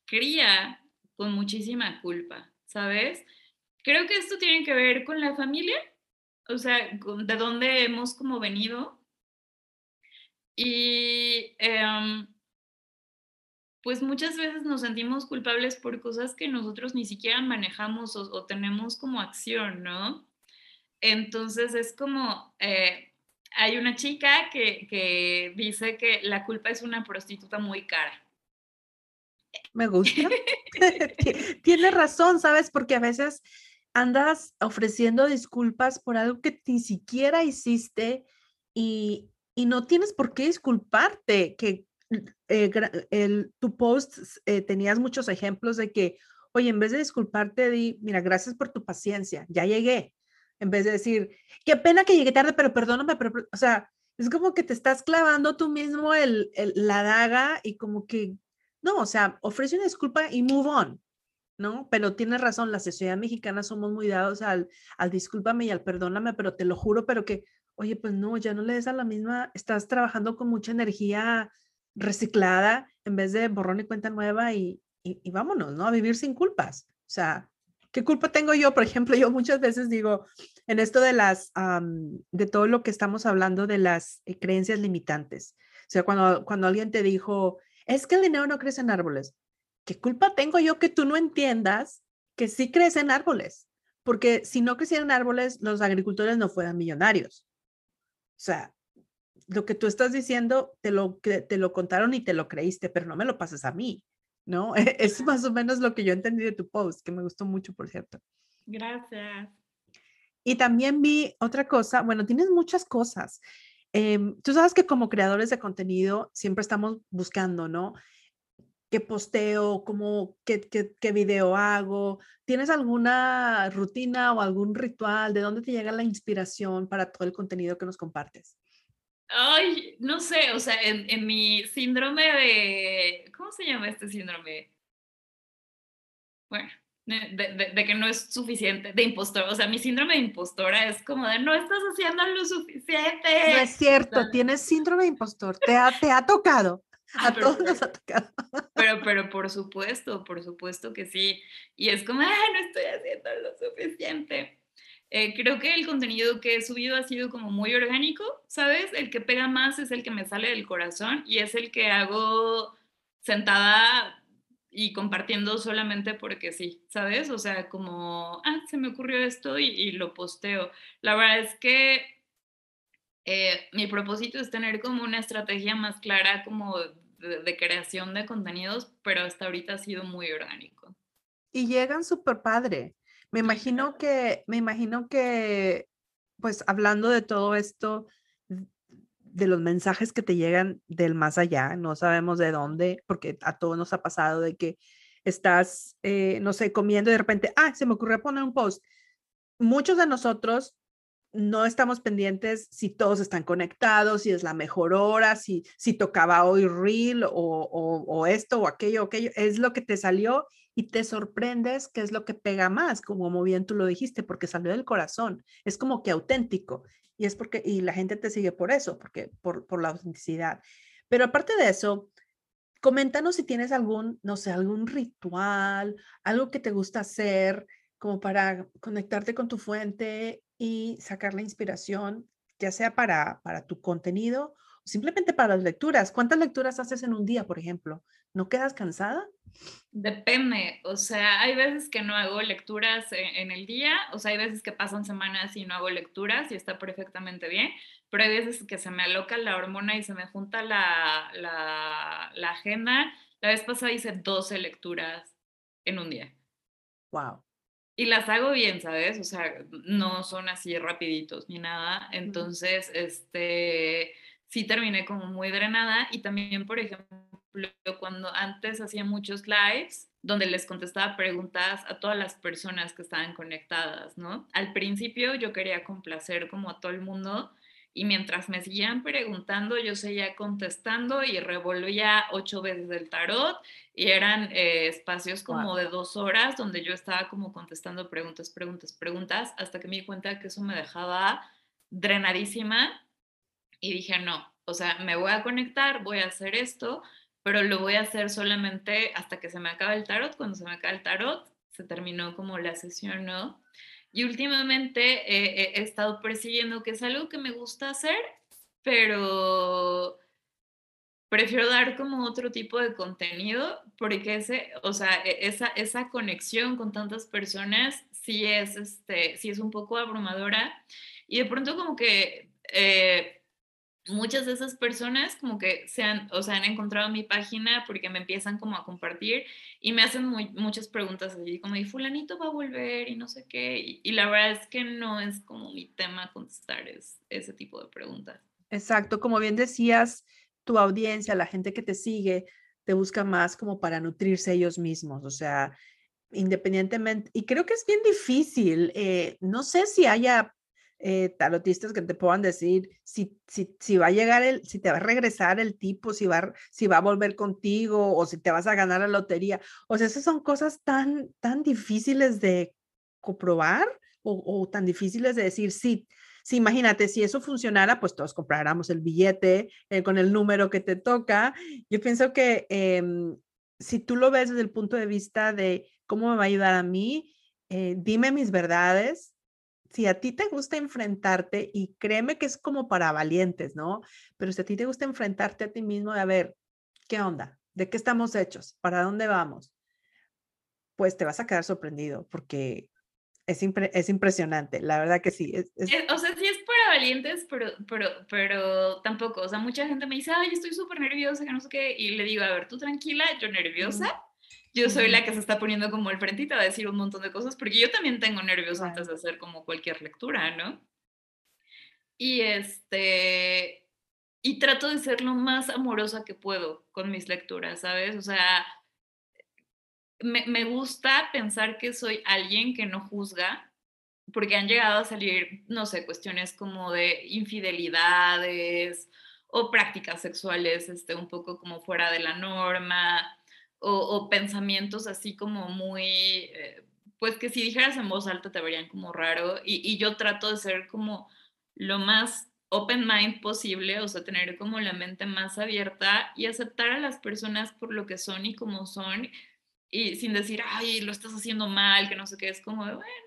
cría con muchísima culpa, ¿sabes? Creo que esto tiene que ver con la familia, o sea, de dónde hemos como venido. Y em, pues muchas veces nos sentimos culpables por cosas que nosotros ni siquiera manejamos o, tenemos como acción, ¿no? Entonces es como, eh, hay una chica que, que dice que la culpa es una prostituta muy cara. Me gusta. Tiene razón, ¿sabes? Porque a veces andas ofreciendo disculpas por algo que ni siquiera hiciste y, no tienes por qué disculparte, que eh, el, tu post eh, tenías muchos ejemplos de que, oye, en vez de disculparte, di, mira, gracias por tu paciencia, ya llegué. En vez de decir, qué pena que llegué tarde, pero perdóname, pero, o sea, es como que te estás clavando tú mismo el, la daga y como que, no, o sea, ofrece una disculpa y move on. ¿no? Pero tienes razón, la sociedad mexicana somos muy dados al, al discúlpame y al perdóname, pero te lo juro, pero que, oye, pues no, ya no le des a la misma, estás trabajando con mucha energía reciclada en vez de borrón y cuenta nueva y, y, vámonos, ¿no? A vivir sin culpas. O sea, ¿qué culpa tengo yo? Por ejemplo, yo muchas veces digo, en esto de las, de todo lo que estamos hablando de las eh, creencias limitantes. O sea, cuando, cuando alguien te dijo, es que el dinero no crece en árboles. ¿qué culpa tengo yo que tú no entiendas que sí crecen árboles? Porque si no crecieran árboles, los agricultores no fueran millonarios. O sea, lo que tú estás diciendo, te lo, te lo contaron y te lo creíste, pero no me lo pases a mí, ¿no? Es más o menos lo que yo entendí de tu post, que me gustó mucho, por cierto. Gracias. Y también vi otra cosa, bueno, tienes muchas cosas. Em, tú sabes que como creadores de contenido siempre estamos buscando, ¿no? qué posteo, cómo, qué, qué, video hago. ¿Tienes alguna rutina o algún ritual? ¿De dónde te llega la inspiración para todo el contenido que nos compartes? Ay, no sé, o sea, en, en mi síndrome de, ¿cómo se llama este síndrome? Bueno, de, de, que no es suficiente, de impostor, o sea, mi síndrome de impostora es como de no estás haciendo lo suficiente. No es cierto, tienes síndrome de impostor, te ha, te ha tocado. A todos nos ha tocado. Pero, pero por supuesto, por supuesto que sí. Y es como, ay, no estoy haciendo lo suficiente. Eh, creo que el contenido que he subido ha sido como muy orgánico, ¿sabes? El que pega más es el que me sale del corazón y es el que hago sentada y compartiendo solamente porque sí, ¿sabes? O sea, como, ah, se me ocurrió esto y, lo posteo. La verdad es que eh, mi propósito es tener como una estrategia más clara como de, creación de contenidos, pero hasta ahorita ha sido muy orgánico. Y llegan súper padre. Me imagino que, me imagino que, pues hablando de todo esto, de los mensajes que te llegan del más allá, no sabemos de dónde, porque a todos nos ha pasado de que estás, eh, no sé, comiendo y de repente, ah, se me ocurrió poner un post. Muchos de nosotros no estamos pendientes si todos están conectados, si es la mejor hora, si, si tocaba hoy reel o, o, esto o aquello aquello. Es lo que te salió y te sorprendes que es lo que pega más, como bien tú lo dijiste, porque salió del corazón. Es como que auténtico. Y es porque, y la gente te sigue por eso, porque por, por la autenticidad. Pero aparte de eso, coméntanos si tienes algún, no sé, algún ritual, algo que te gusta hacer como para conectarte con tu fuente y sacar la inspiración, ya sea para, para tu contenido simplemente para las lecturas. ¿Cuántas lecturas haces en un día, por ejemplo? ¿No quedas cansada? Depende, o sea, hay veces que no hago lecturas e, en, el día, o sea, hay veces que pasan semanas y no hago lecturas y está perfectamente bien, pero hay veces que se me aloca la hormona y se me junta la, la, la agenda. La vez pasada hice 12 lecturas en un día. Wow y las hago bien, ¿sabes? O sea, no son así rapiditos ni nada. Entonces, este, sí terminé como muy drenada y también, por ejemplo, cuando antes hacía muchos lives donde les contestaba preguntas a todas las personas que estaban conectadas, ¿no? Al principio yo quería complacer como a todo el mundo y mientras me seguían preguntando, yo seguía contestando y revolvía ocho veces el tarot y eran eh, espacios como de dos horas donde yo estaba como contestando preguntas, preguntas, preguntas, hasta que me di cuenta que eso me dejaba drenadísima y dije, no, o sea, me voy a conectar, voy a hacer esto, pero lo voy a hacer solamente hasta que se me acabe el tarot. Cuando se me acabe el tarot, se terminó como la sesión, ¿no? Y últimamente he estado persiguiendo que es algo que me gusta hacer, pero prefiero dar como otro tipo de contenido porque ese, o sea, e, esa, esa conexión con tantas personas sí es, este, sí es un poco abrumadora y de pronto como que eh, muchas de esas personas como que se han, o sea, han encontrado mi página porque me empiezan como a compartir y me hacen muchas preguntas así como, ¿y fulanito va a volver? Y no sé qué. Y, y, la verdad es que no es como mi tema contestar es, ese tipo de preguntas. Exacto, como bien decías, tu audiencia, la gente que te sigue, te busca más como para nutrirse ellos mismos, o sea, independientemente, y creo que es bien difícil, eh, no sé si haya eh, tarotistas que te puedan decir si, si, si, va a llegar el, si te va a regresar el tipo, si va, si va a volver contigo o si te vas a ganar la lotería. O sea, esas son cosas tan, tan difíciles de comprobar o, tan difíciles de decir, sí, si imagínate, si eso funcionara, pues todos compráramos el billete eh, con el número que te toca. Yo pienso que em, si tú lo ves desde el punto de vista de cómo me va a ayudar a mí, eh, dime mis verdades. Si a ti te gusta enfrentarte, y créeme que es como para valientes, ¿no? Pero si a ti te gusta enfrentarte a ti mismo de a ver, ¿qué onda? ¿De qué estamos hechos? ¿Para dónde vamos? Pues te vas a quedar sorprendido porque es, es, impresionante, la verdad que sí. Es, eh, o sea, sí es para valientes, pero, pero, pero tampoco. O sea, mucha gente me dice, ay, estoy súper nerviosa, que no sé qué. Y le digo, a ver, tú tranquila, yo nerviosa. Yo soy la que se está poniendo como el va a decir un montón de cosas, porque yo también tengo nervios antes de hacer como cualquier lectura, ¿no? Y este. Y trato de ser lo más amorosa que puedo con mis lecturas, ¿sabes? O sea, me, gusta pensar que soy alguien que no juzga, porque han llegado a salir, no sé, cuestiones como de infidelidades o prácticas sexuales este, un poco como fuera de la norma, o, pensamientos así como muy, eh, pues que si dijeras en voz alta te verían como raro, y, y yo trato de ser como lo más open mind posible, o sea, tener como la mente más abierta y aceptar a las personas por lo que son y como son, y sin decir, ay, lo estás haciendo mal, que no sé qué, es como de, bueno,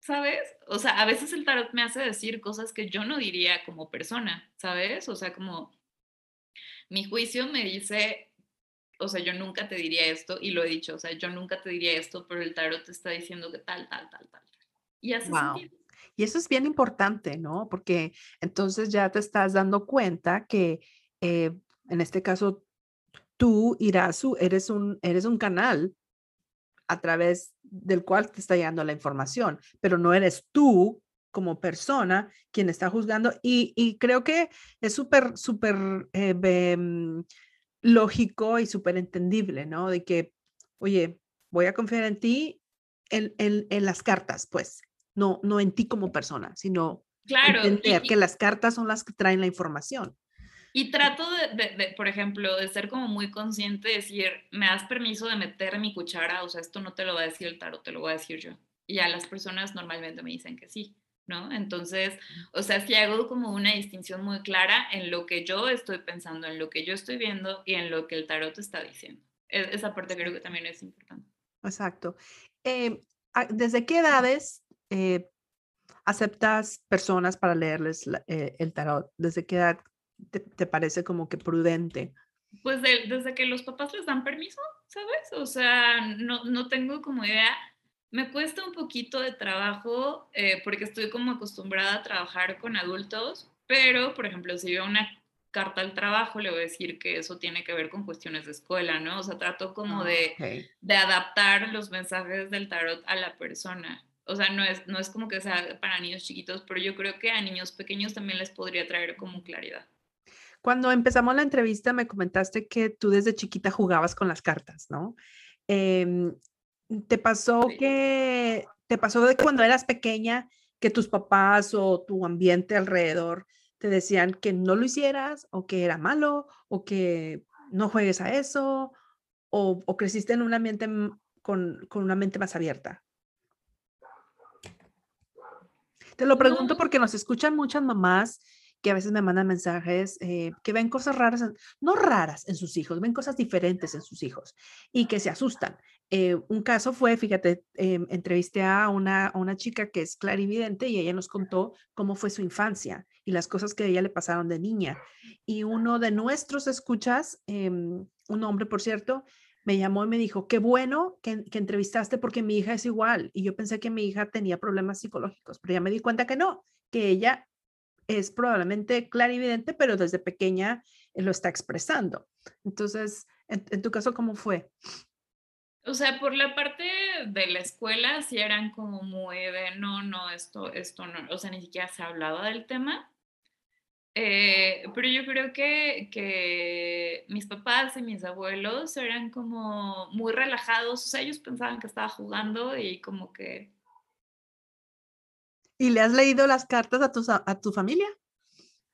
¿sabes? O sea, a veces el tarot me hace decir cosas que yo no diría como persona, ¿sabes? O sea, como mi juicio me dice, o sea, yo nunca te diría esto, y lo he dicho, o sea, yo nunca te diría esto, pero el tarot te está diciendo que tal, tal, tal, tal. Y así wow. Y eso es bien importante, ¿no? Porque entonces ya te estás dando cuenta que eh, en este caso tú, Irasu, eres un, eres un canal a través del cual te está llegando la información, pero no eres tú como persona quien está juzgando. Y, creo que es súper, súper eh, mm, lógico y súper entendible, ¿no? De que, oye, voy a confiar en ti, en, en, las cartas, pues, no, no en ti como persona, sino claro, entender que las cartas son las que traen la información. Y trato de, por ejemplo, de ser como muy consciente, de decir, me das permiso de meter mi cuchara, o sea, esto no te lo va a decir el tarot, te lo voy a decir yo. Y a las personas normalmente me dicen que sí, ¿no? Entonces, o sea, si hago como una distinción muy clara en lo que yo estoy pensando, en lo que yo estoy viendo y en lo que el tarot está diciendo. E, esa parte creo que también es importante. Exacto. Em, ¿Desde qué edades eh, aceptas personas para leerles eh, el tarot? ¿Desde qué edad te, parece como que prudente? Pues desde que los papás les dan permiso, ¿sabes? O sea, no, no tengo como idea. Me cuesta un poquito de trabajo eh, porque estoy como acostumbrada a trabajar con adultos, pero, por ejemplo, si veo una carta al trabajo, le voy a decir que eso tiene que ver con cuestiones de escuela, ¿no? O sea, trato como ah, de, de adaptar los mensajes del tarot a la persona o sea, no es, no es como que sea para niños chiquitos, pero yo creo que a niños pequeños también les podría traer como claridad. Cuando empezamos la entrevista me comentaste que tú desde chiquita jugabas con las cartas, ¿no? Em, ¿Te pasó que, te pasó de cuando eras pequeña que tus papás o tu ambiente alrededor te decían que no lo hicieras o que era malo o que no juegues a eso o, creciste en un ambiente con, con, una mente más abierta? Te lo pregunto porque nos escuchan muchas mamás que a veces me mandan mensajes eh, que ven cosas raras, no raras en sus hijos, ven cosas diferentes en sus hijos y que se asustan. Eh, un caso fue, fíjate, em, entrevisté a una, una chica que es clarividente y ella nos contó cómo fue su infancia y las cosas que a ella le pasaron de niña. Y uno de nuestros escuchas, em, un hombre, por cierto, me llamó y me dijo, qué bueno que, que, entrevistaste porque mi hija es igual. Y yo pensé que mi hija tenía problemas psicológicos, pero ya me di cuenta que no, que ella es probablemente clarividente, pero desde pequeña lo está expresando. Entonces, en, en tu caso, ¿cómo fue? O sea, por la parte de la escuela sí eran como muy de no, no, esto, esto no, o sea, ni siquiera se hablaba del tema. Eh, pero yo creo que, que, mis papás y mis abuelos eran como muy relajados, o sea, ellos pensaban que estaba jugando y como que... ¿Y le has leído las cartas a tu, a tu familia?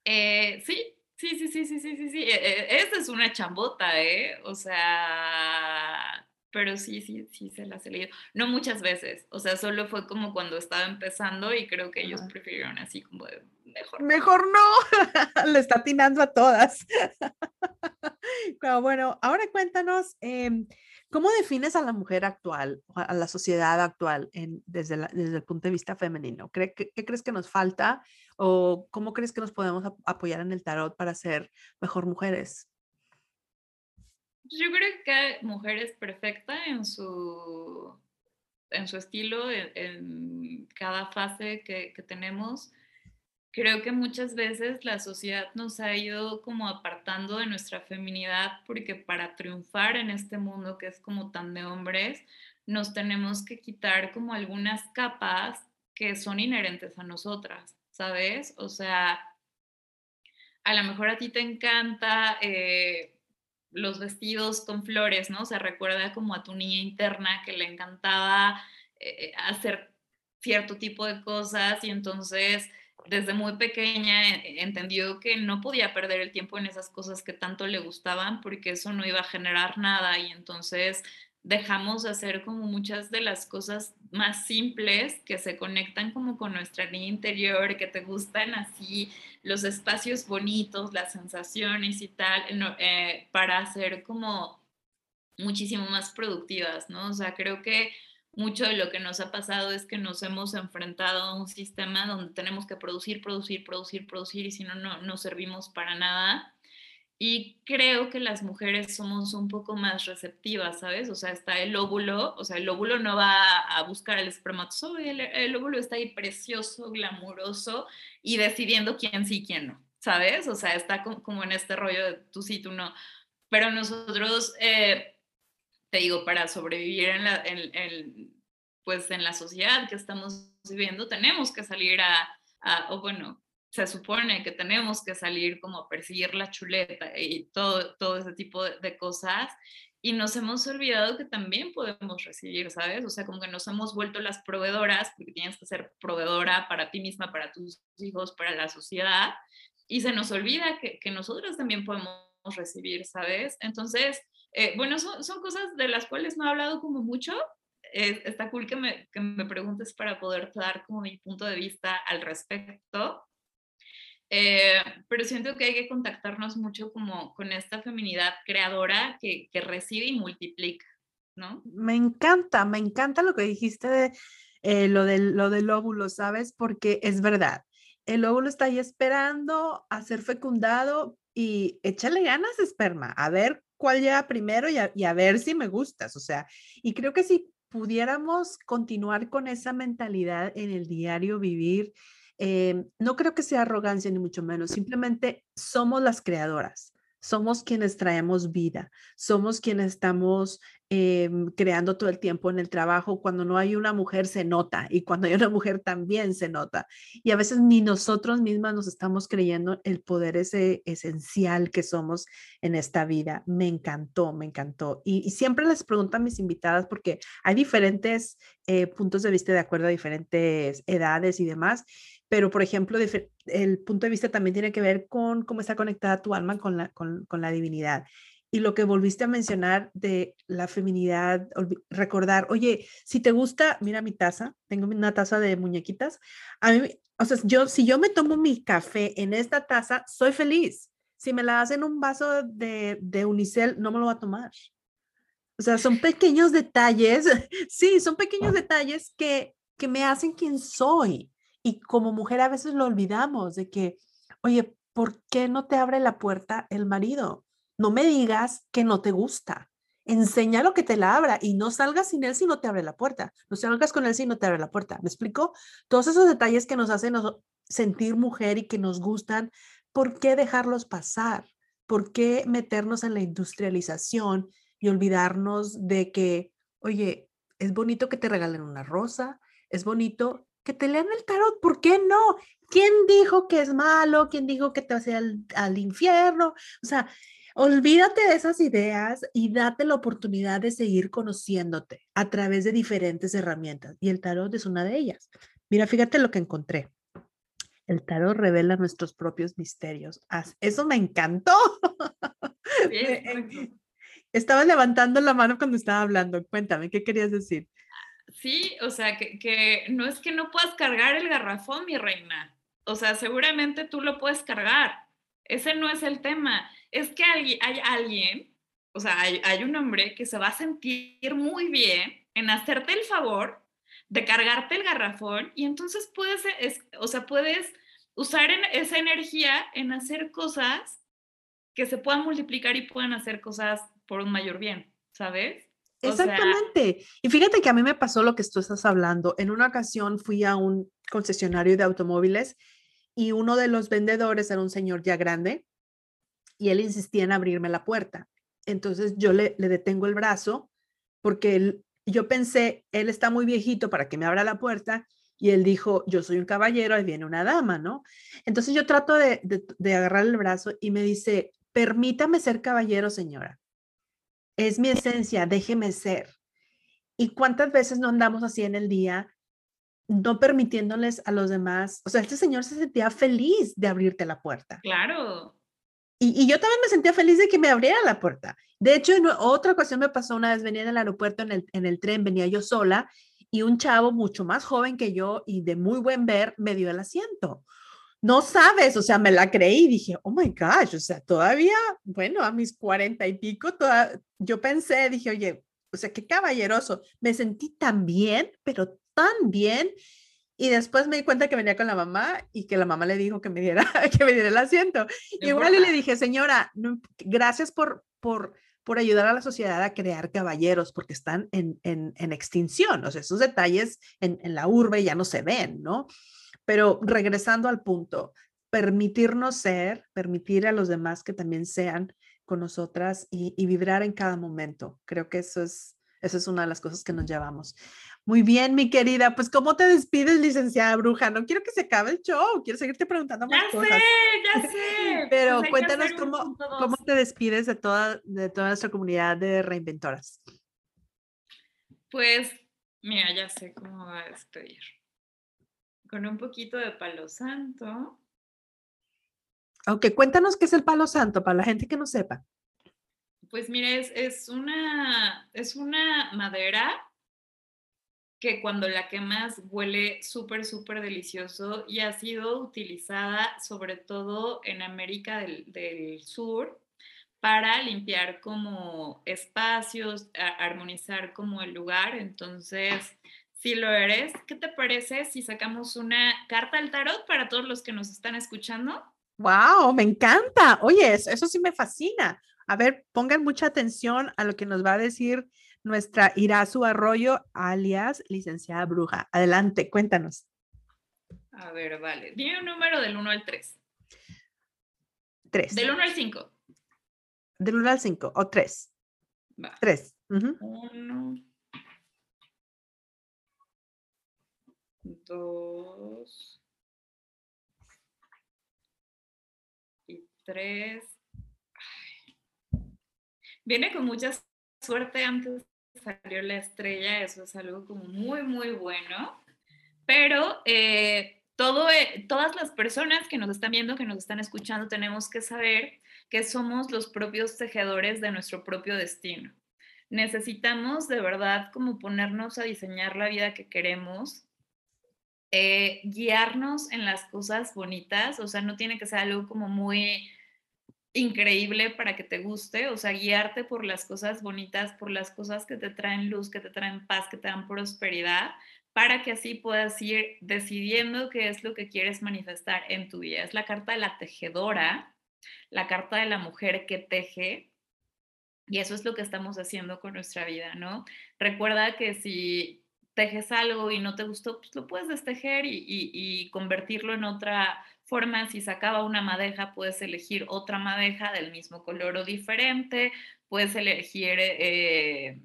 Eh, sí, sí, sí, sí, sí, sí, sí, sí. E, esta es una chambota, ¿eh? O sea, pero sí, sí, sí se las he leído. No muchas veces, o sea, solo fue como cuando estaba empezando y creo que ellos prefirieron así como de, mejor. Mejor no, le está atinando a todas. bueno, ahora cuéntanos, em, ¿cómo defines a la mujer actual, a la sociedad actual en, desde, desde el punto de vista femenino? ¿Qué, ¿Qué, crees que nos falta o cómo crees que nos podemos apoyar en el tarot para ser mejor mujeres? Yo creo que cada mujer es perfecta en su, en su estilo, en, cada fase que, que, tenemos. Creo que muchas veces la sociedad nos ha ido como apartando de nuestra feminidad porque para triunfar en este mundo que es como tan de hombres, nos tenemos que quitar como algunas capas que son inherentes a nosotras, ¿sabes? O sea, a lo mejor a ti te encanta... Eh, los vestidos con flores, ¿no? Se recuerda como a tu niña interna que le encantaba eh, hacer cierto tipo de cosas y entonces desde muy pequeña eh, entendió que no podía perder el tiempo en esas cosas que tanto le gustaban porque eso no iba a generar nada y entonces dejamos de hacer como muchas de las cosas más simples que se conectan como con nuestra niña interior, que te gustan así los espacios bonitos, las sensaciones y tal, eh, para ser como muchísimo más productivas, ¿no? O sea, creo que mucho de lo que nos ha pasado es que nos hemos enfrentado a un sistema donde tenemos que producir, producir, producir, producir y si no, no, no servimos para nada. Y creo que las mujeres somos un poco más receptivas, ¿sabes? O sea, está el óvulo, o sea, el óvulo no va a buscar el espermatozoide, el, el óvulo está ahí precioso, glamuroso y decidiendo quién sí y quién no, ¿sabes? O sea, está como, en este rollo de tú sí, tú no. Pero nosotros, eh, te digo, para sobrevivir en la, en, pues en la sociedad que estamos viviendo, tenemos que salir a, a o bueno, se supone que tenemos que salir como a perseguir la chuleta y todo, todo ese tipo de, cosas. Y nos hemos olvidado que también podemos recibir, ¿sabes? O sea, como que nos hemos vuelto las proveedoras, porque tienes que ser proveedora para ti misma, para tus hijos, para la sociedad. Y se nos olvida que, que nosotros también podemos recibir, ¿sabes? Entonces, eh, bueno, son, son, cosas de las cuales no he hablado como mucho. está cool que me, que me preguntes para poder dar como mi punto de vista al respecto. Eh, pero siento que hay que contactarnos mucho como con esta feminidad creadora que, que recibe y multiplica, ¿no? Me encanta, me encanta lo que dijiste de eh, lo, del, lo del óvulo, ¿sabes? Porque es verdad, el óvulo está ahí esperando a ser fecundado y échale ganas, esperma, a ver cuál llega primero y a, y a ver si me gustas, o sea, y creo que si pudiéramos continuar con esa mentalidad en el diario vivir, eh, no creo que sea arrogancia ni mucho menos, simplemente somos las creadoras, somos quienes traemos vida, somos quienes estamos em, creando todo el tiempo en el trabajo. Cuando no hay una mujer se nota y cuando hay una mujer también se nota. Y a veces ni nosotros mismas nos estamos creyendo el poder ese esencial que somos en esta vida. Me encantó, me encantó. Y, siempre les pregunto a mis invitadas porque hay diferentes eh, puntos de vista de acuerdo a diferentes edades y demás pero por ejemplo, el punto de vista también tiene que ver con cómo está conectada tu alma con la, con, la divinidad. Y lo que volviste a mencionar de la feminidad, recordar, oye, si te gusta, mira mi taza, tengo una taza de muñequitas. A mí, o sea, yo, si yo me tomo mi café en esta taza, soy feliz. Si me la hacen un vaso de, de unicel, no me lo va a tomar. O sea, son pequeños detalles, sí, son pequeños detalles que, que me hacen quien soy. Y como mujer a veces lo olvidamos de que, oye, ¿por qué no te abre la puerta el marido? No me digas que no te gusta. Enseña lo que te la abra y no salgas sin él si no te abre la puerta. No salgas con él si no te abre la puerta. ¿Me explico? Todos esos detalles que nos hacen sentir mujer y que nos gustan, ¿por qué dejarlos pasar? ¿Por qué meternos en la industrialización y olvidarnos de que, oye, es bonito que te regalen una rosa, es bonito que te lean el tarot, ¿por qué no? ¿Quién dijo que es malo? ¿Quién dijo que te vas a al, al infierno? O sea, olvídate de esas ideas y date la oportunidad de seguir conociéndote a través de diferentes herramientas. Y el tarot es una de ellas. Mira, fíjate lo que encontré. El tarot revela nuestros propios misterios. Eso me encantó. Estabas levantando la mano cuando estaba hablando. Cuéntame, ¿qué querías decir? Sí, o sea, que, no es que no puedas cargar el garrafón, mi reina. O sea, seguramente tú lo puedes cargar. Ese no es el tema. Es que hay, hay alguien, o sea, hay, un hombre que se va a sentir muy bien en hacerte el favor de cargarte el garrafón y entonces puedes, o sea, puedes usar esa energía en hacer cosas que se puedan multiplicar y puedan hacer cosas por un mayor bien, ¿sabes? Exactamente. y fíjate que a mí me pasó lo que tú estás hablando. En una ocasión fui a un concesionario de automóviles y uno de los vendedores era un señor ya grande y él insistía en abrirme la puerta. Entonces yo le, detengo el brazo porque yo pensé, él está muy viejito para que me abra la puerta y él dijo, yo soy un caballero, ahí viene una dama, ¿no? Entonces yo trato de agarrar el brazo y me dice, permítame ser caballero, señora es mi esencia, déjeme ser. ¿Y cuántas veces no andamos así en el día, no permitiéndoles a los demás? O sea, este señor se sentía feliz de abrirte la puerta. Claro. Y, yo también me sentía feliz de que me abriera la puerta. De hecho, en otra ocasión me pasó una vez, venía en el aeropuerto en el, en el tren, venía yo sola y un chavo mucho más joven que yo y de muy buen ver me dio el asiento no sabes, o sea, me la creí y dije, oh my gosh, o sea, todavía, bueno, a mis cuarenta y pico, toda, yo pensé, dije, oye, o sea, qué caballeroso, me sentí tan bien, pero tan bien. Y después me di cuenta que venía con la mamá y que la mamá le dijo que me diera, que me diera el asiento. Igual y le dije, señora, gracias por, por, por ayudar a la sociedad a crear caballeros, porque están en, en, en extinción. O sea, esos detalles en, en la urbe ya no se ven, ¿no? Pero regresando al punto, permitirnos ser, permitir a los demás que también sean con nosotras y, vibrar en cada momento. Creo que eso es, eso es una de las cosas que nos llevamos. Muy bien, mi querida. Pues, ¿cómo te despides, licenciada Bruja? No quiero que se acabe el show. Quiero seguirte preguntando más ya Sé, ya sé. Pero pues cuéntanos cómo, cómo te despides de toda, de toda nuestra comunidad de reinventoras. Pues, mira, ya sé cómo va a despedir con un poquito de palo santo. Ok, cuéntanos qué es el palo santo para la gente que no sepa. Pues mire, es, una, es una madera que cuando la quemas huele súper, súper delicioso y ha sido utilizada sobre todo en América del, del Sur para limpiar como espacios, armonizar como el lugar. Entonces, si lo eres, ¿qué te parece si sacamos una carta al tarot para todos los que nos están escuchando? ¡Wow! Me encanta. Oye, eso, sí me fascina. A ver, pongan mucha atención a lo que nos va a decir nuestra Irazu Arroyo, alias licenciada bruja. Adelante, cuéntanos. A ver, vale. Dime un número del 1 al 3. 3. Del 1 al 5. Del 1 al 5 o 3. 3. 1, dos y tres. Viene con mucha suerte, antes salió la estrella, eso es algo como muy, muy bueno, pero eh, todo, eh, todas las personas que nos están viendo, que nos están escuchando, tenemos que saber que somos los propios tejedores de nuestro propio destino. Necesitamos de verdad como ponernos a diseñar la vida que queremos eh, guiarnos en las cosas bonitas, o sea, no tiene que ser algo como muy increíble para que te guste, o sea, guiarte por las cosas bonitas, por las cosas que te traen luz, que te traen paz, que te dan prosperidad, para que así puedas ir decidiendo qué es lo que quieres manifestar en tu vida. Es la carta de la tejedora, la carta de la mujer que teje, y eso es lo que estamos haciendo con nuestra vida, ¿no? Recuerda que si tejes algo y no te gustó, pues lo puedes destejer y, convertirlo en otra forma, si sacaba una madeja, puedes elegir otra madeja del mismo color o diferente, puedes elegir eh,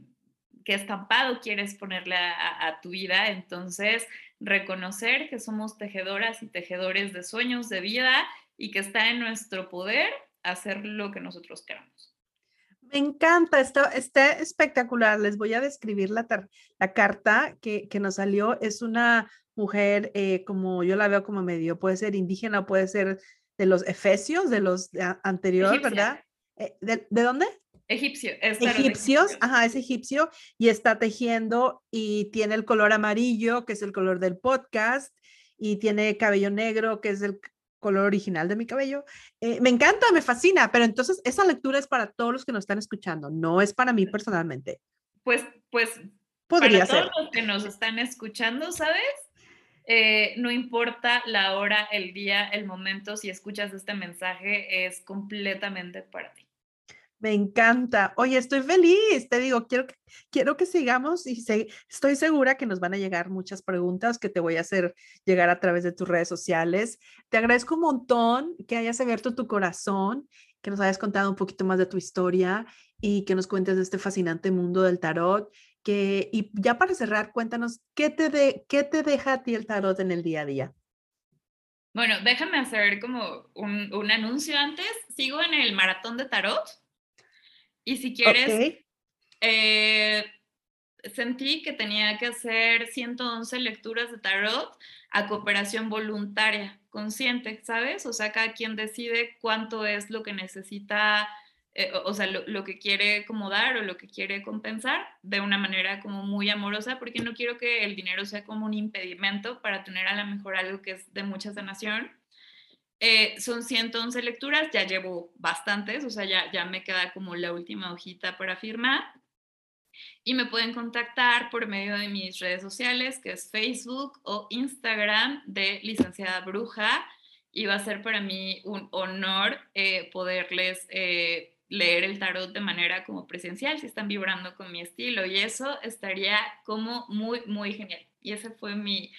qué estampado quieres ponerle a, tu vida. Entonces, reconocer que somos tejedoras y tejedores de sueños, de vida y que está en nuestro poder hacer lo que nosotros queramos. Me encanta, está, está espectacular. Les voy a describir la, la carta que, que, nos salió. Es una mujer, eh, como yo la veo como medio, puede ser indígena, puede ser de los efesios, de los anteriores, ¿verdad? Eh, ¿De, dónde? Egipcio. Es Egipcios, ajá, es egipcio y está tejiendo y tiene el color amarillo, que es el color del podcast, y tiene cabello negro, que es el color original de mi cabello. Eh, me encanta, me fascina, pero entonces esa lectura es para todos los que nos están escuchando, no es para mí personalmente. Pues, pues, Podría para todos los que nos están escuchando, ¿sabes? Eh, no importa la hora, el día, el momento, si escuchas este mensaje, es completamente para ti. Me encanta. Oye, estoy feliz. Te digo, quiero que, quiero que sigamos y estoy segura que nos van a llegar muchas preguntas que te voy a hacer llegar a través de tus redes sociales. Te agradezco un montón que hayas abierto tu corazón, que nos hayas contado un poquito más de tu historia y que nos cuentes de este fascinante mundo del tarot que, y ya para cerrar, cuéntanos, ¿qué te, ¿qué te deja a ti el tarot en el día a día? Bueno, déjame hacer como un anuncio antes. Sigo en el maratón de tarot. Y si quieres, eh, sentí que tenía que hacer 111 lecturas de tarot a cooperación voluntaria, consciente, ¿sabes? O sea, cada quien decide cuánto es lo que necesita eh, o sea, lo, que quiere como dar o lo que quiere compensar de una manera como muy amorosa, porque no quiero que el dinero sea como un impedimento para tener a lo mejor algo que es de mucha sanación. Eh, son 111 lecturas, ya llevo bastantes, o sea, ya, ya me queda como la última hojita para firmar. Y me pueden contactar por medio de mis redes sociales, que es Facebook o Instagram de Licenciada Bruja. Y va a ser para mí un honor eh, poderles leer el tarot de manera como presencial, si están vibrando con mi estilo y eso estaría como muy, muy genial. Y ese fue mi,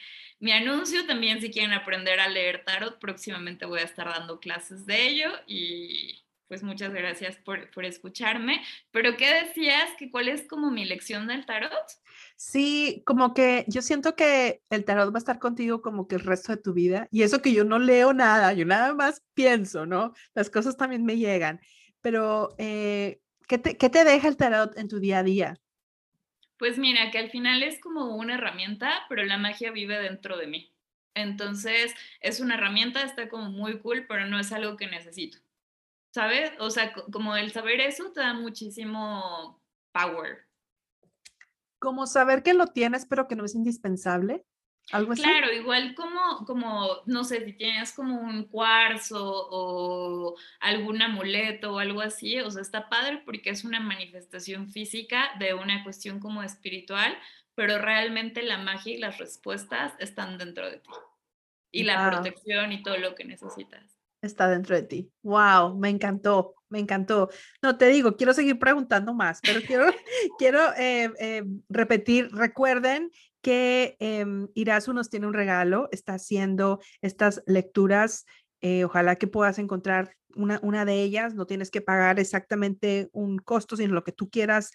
mi anuncio. También si quieren aprender a leer tarot, próximamente voy a estar dando clases de ello y pues muchas gracias por, por escucharme. Pero ¿qué decías? que ¿Cuál es como mi lección del tarot? Sí, como que yo siento que el tarot va a estar contigo como que el resto de tu vida y eso que yo no leo nada, yo nada más pienso, ¿no? Las cosas también me llegan pero eh, ¿qué, te, deja el tarot en tu día a día? Pues mira, que al final es como una herramienta, pero la magia vive dentro de mí. Entonces, es una herramienta, está como muy cool, pero no es algo que necesito. ¿Sabes? O sea, como el saber eso te da muchísimo power. Como saber que lo tienes, pero que no es indispensable. Claro, igual como, como, no sé, si tienes como un cuarzo o algún amuleto o algo así, o sea, está padre porque es una manifestación física de una cuestión como espiritual, pero realmente la magia y las respuestas están dentro de ti. Y la protección y todo lo que necesitas. Está dentro de ti. Wow, me encantó, me encantó. No te digo, quiero seguir preguntando más, pero quiero, quiero eh, eh, repetir, recuerden que eh, nos tiene un regalo, está haciendo estas lecturas. Eh, ojalá que puedas encontrar una, de ellas, no tienes que pagar exactamente un costo, sino lo que tú quieras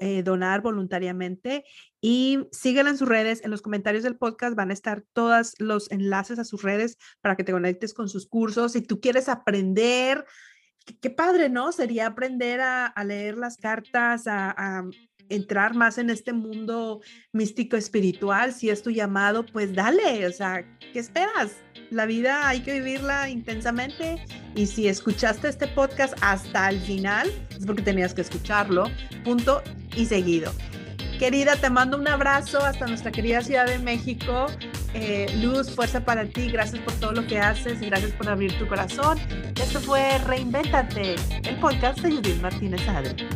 eh, donar voluntariamente. Y síguela en sus redes, en los comentarios del podcast van a estar todos los enlaces a sus redes para que te conectes con sus cursos. Si tú quieres aprender, qué, padre, ¿no? Sería aprender a leer las cartas, a entrar más en este mundo místico espiritual, si es tu llamado, pues dale, o sea, ¿qué esperas? La vida hay que vivirla intensamente y si escuchaste este podcast hasta el final, es porque tenías que escucharlo, punto y seguido. Querida, te mando un abrazo hasta nuestra querida Ciudad de México. Eh, luz, fuerza para ti. Gracias por todo lo que haces y gracias por abrir tu corazón. Esto fue Reinvéntate, el podcast de Judith Martínez Adri.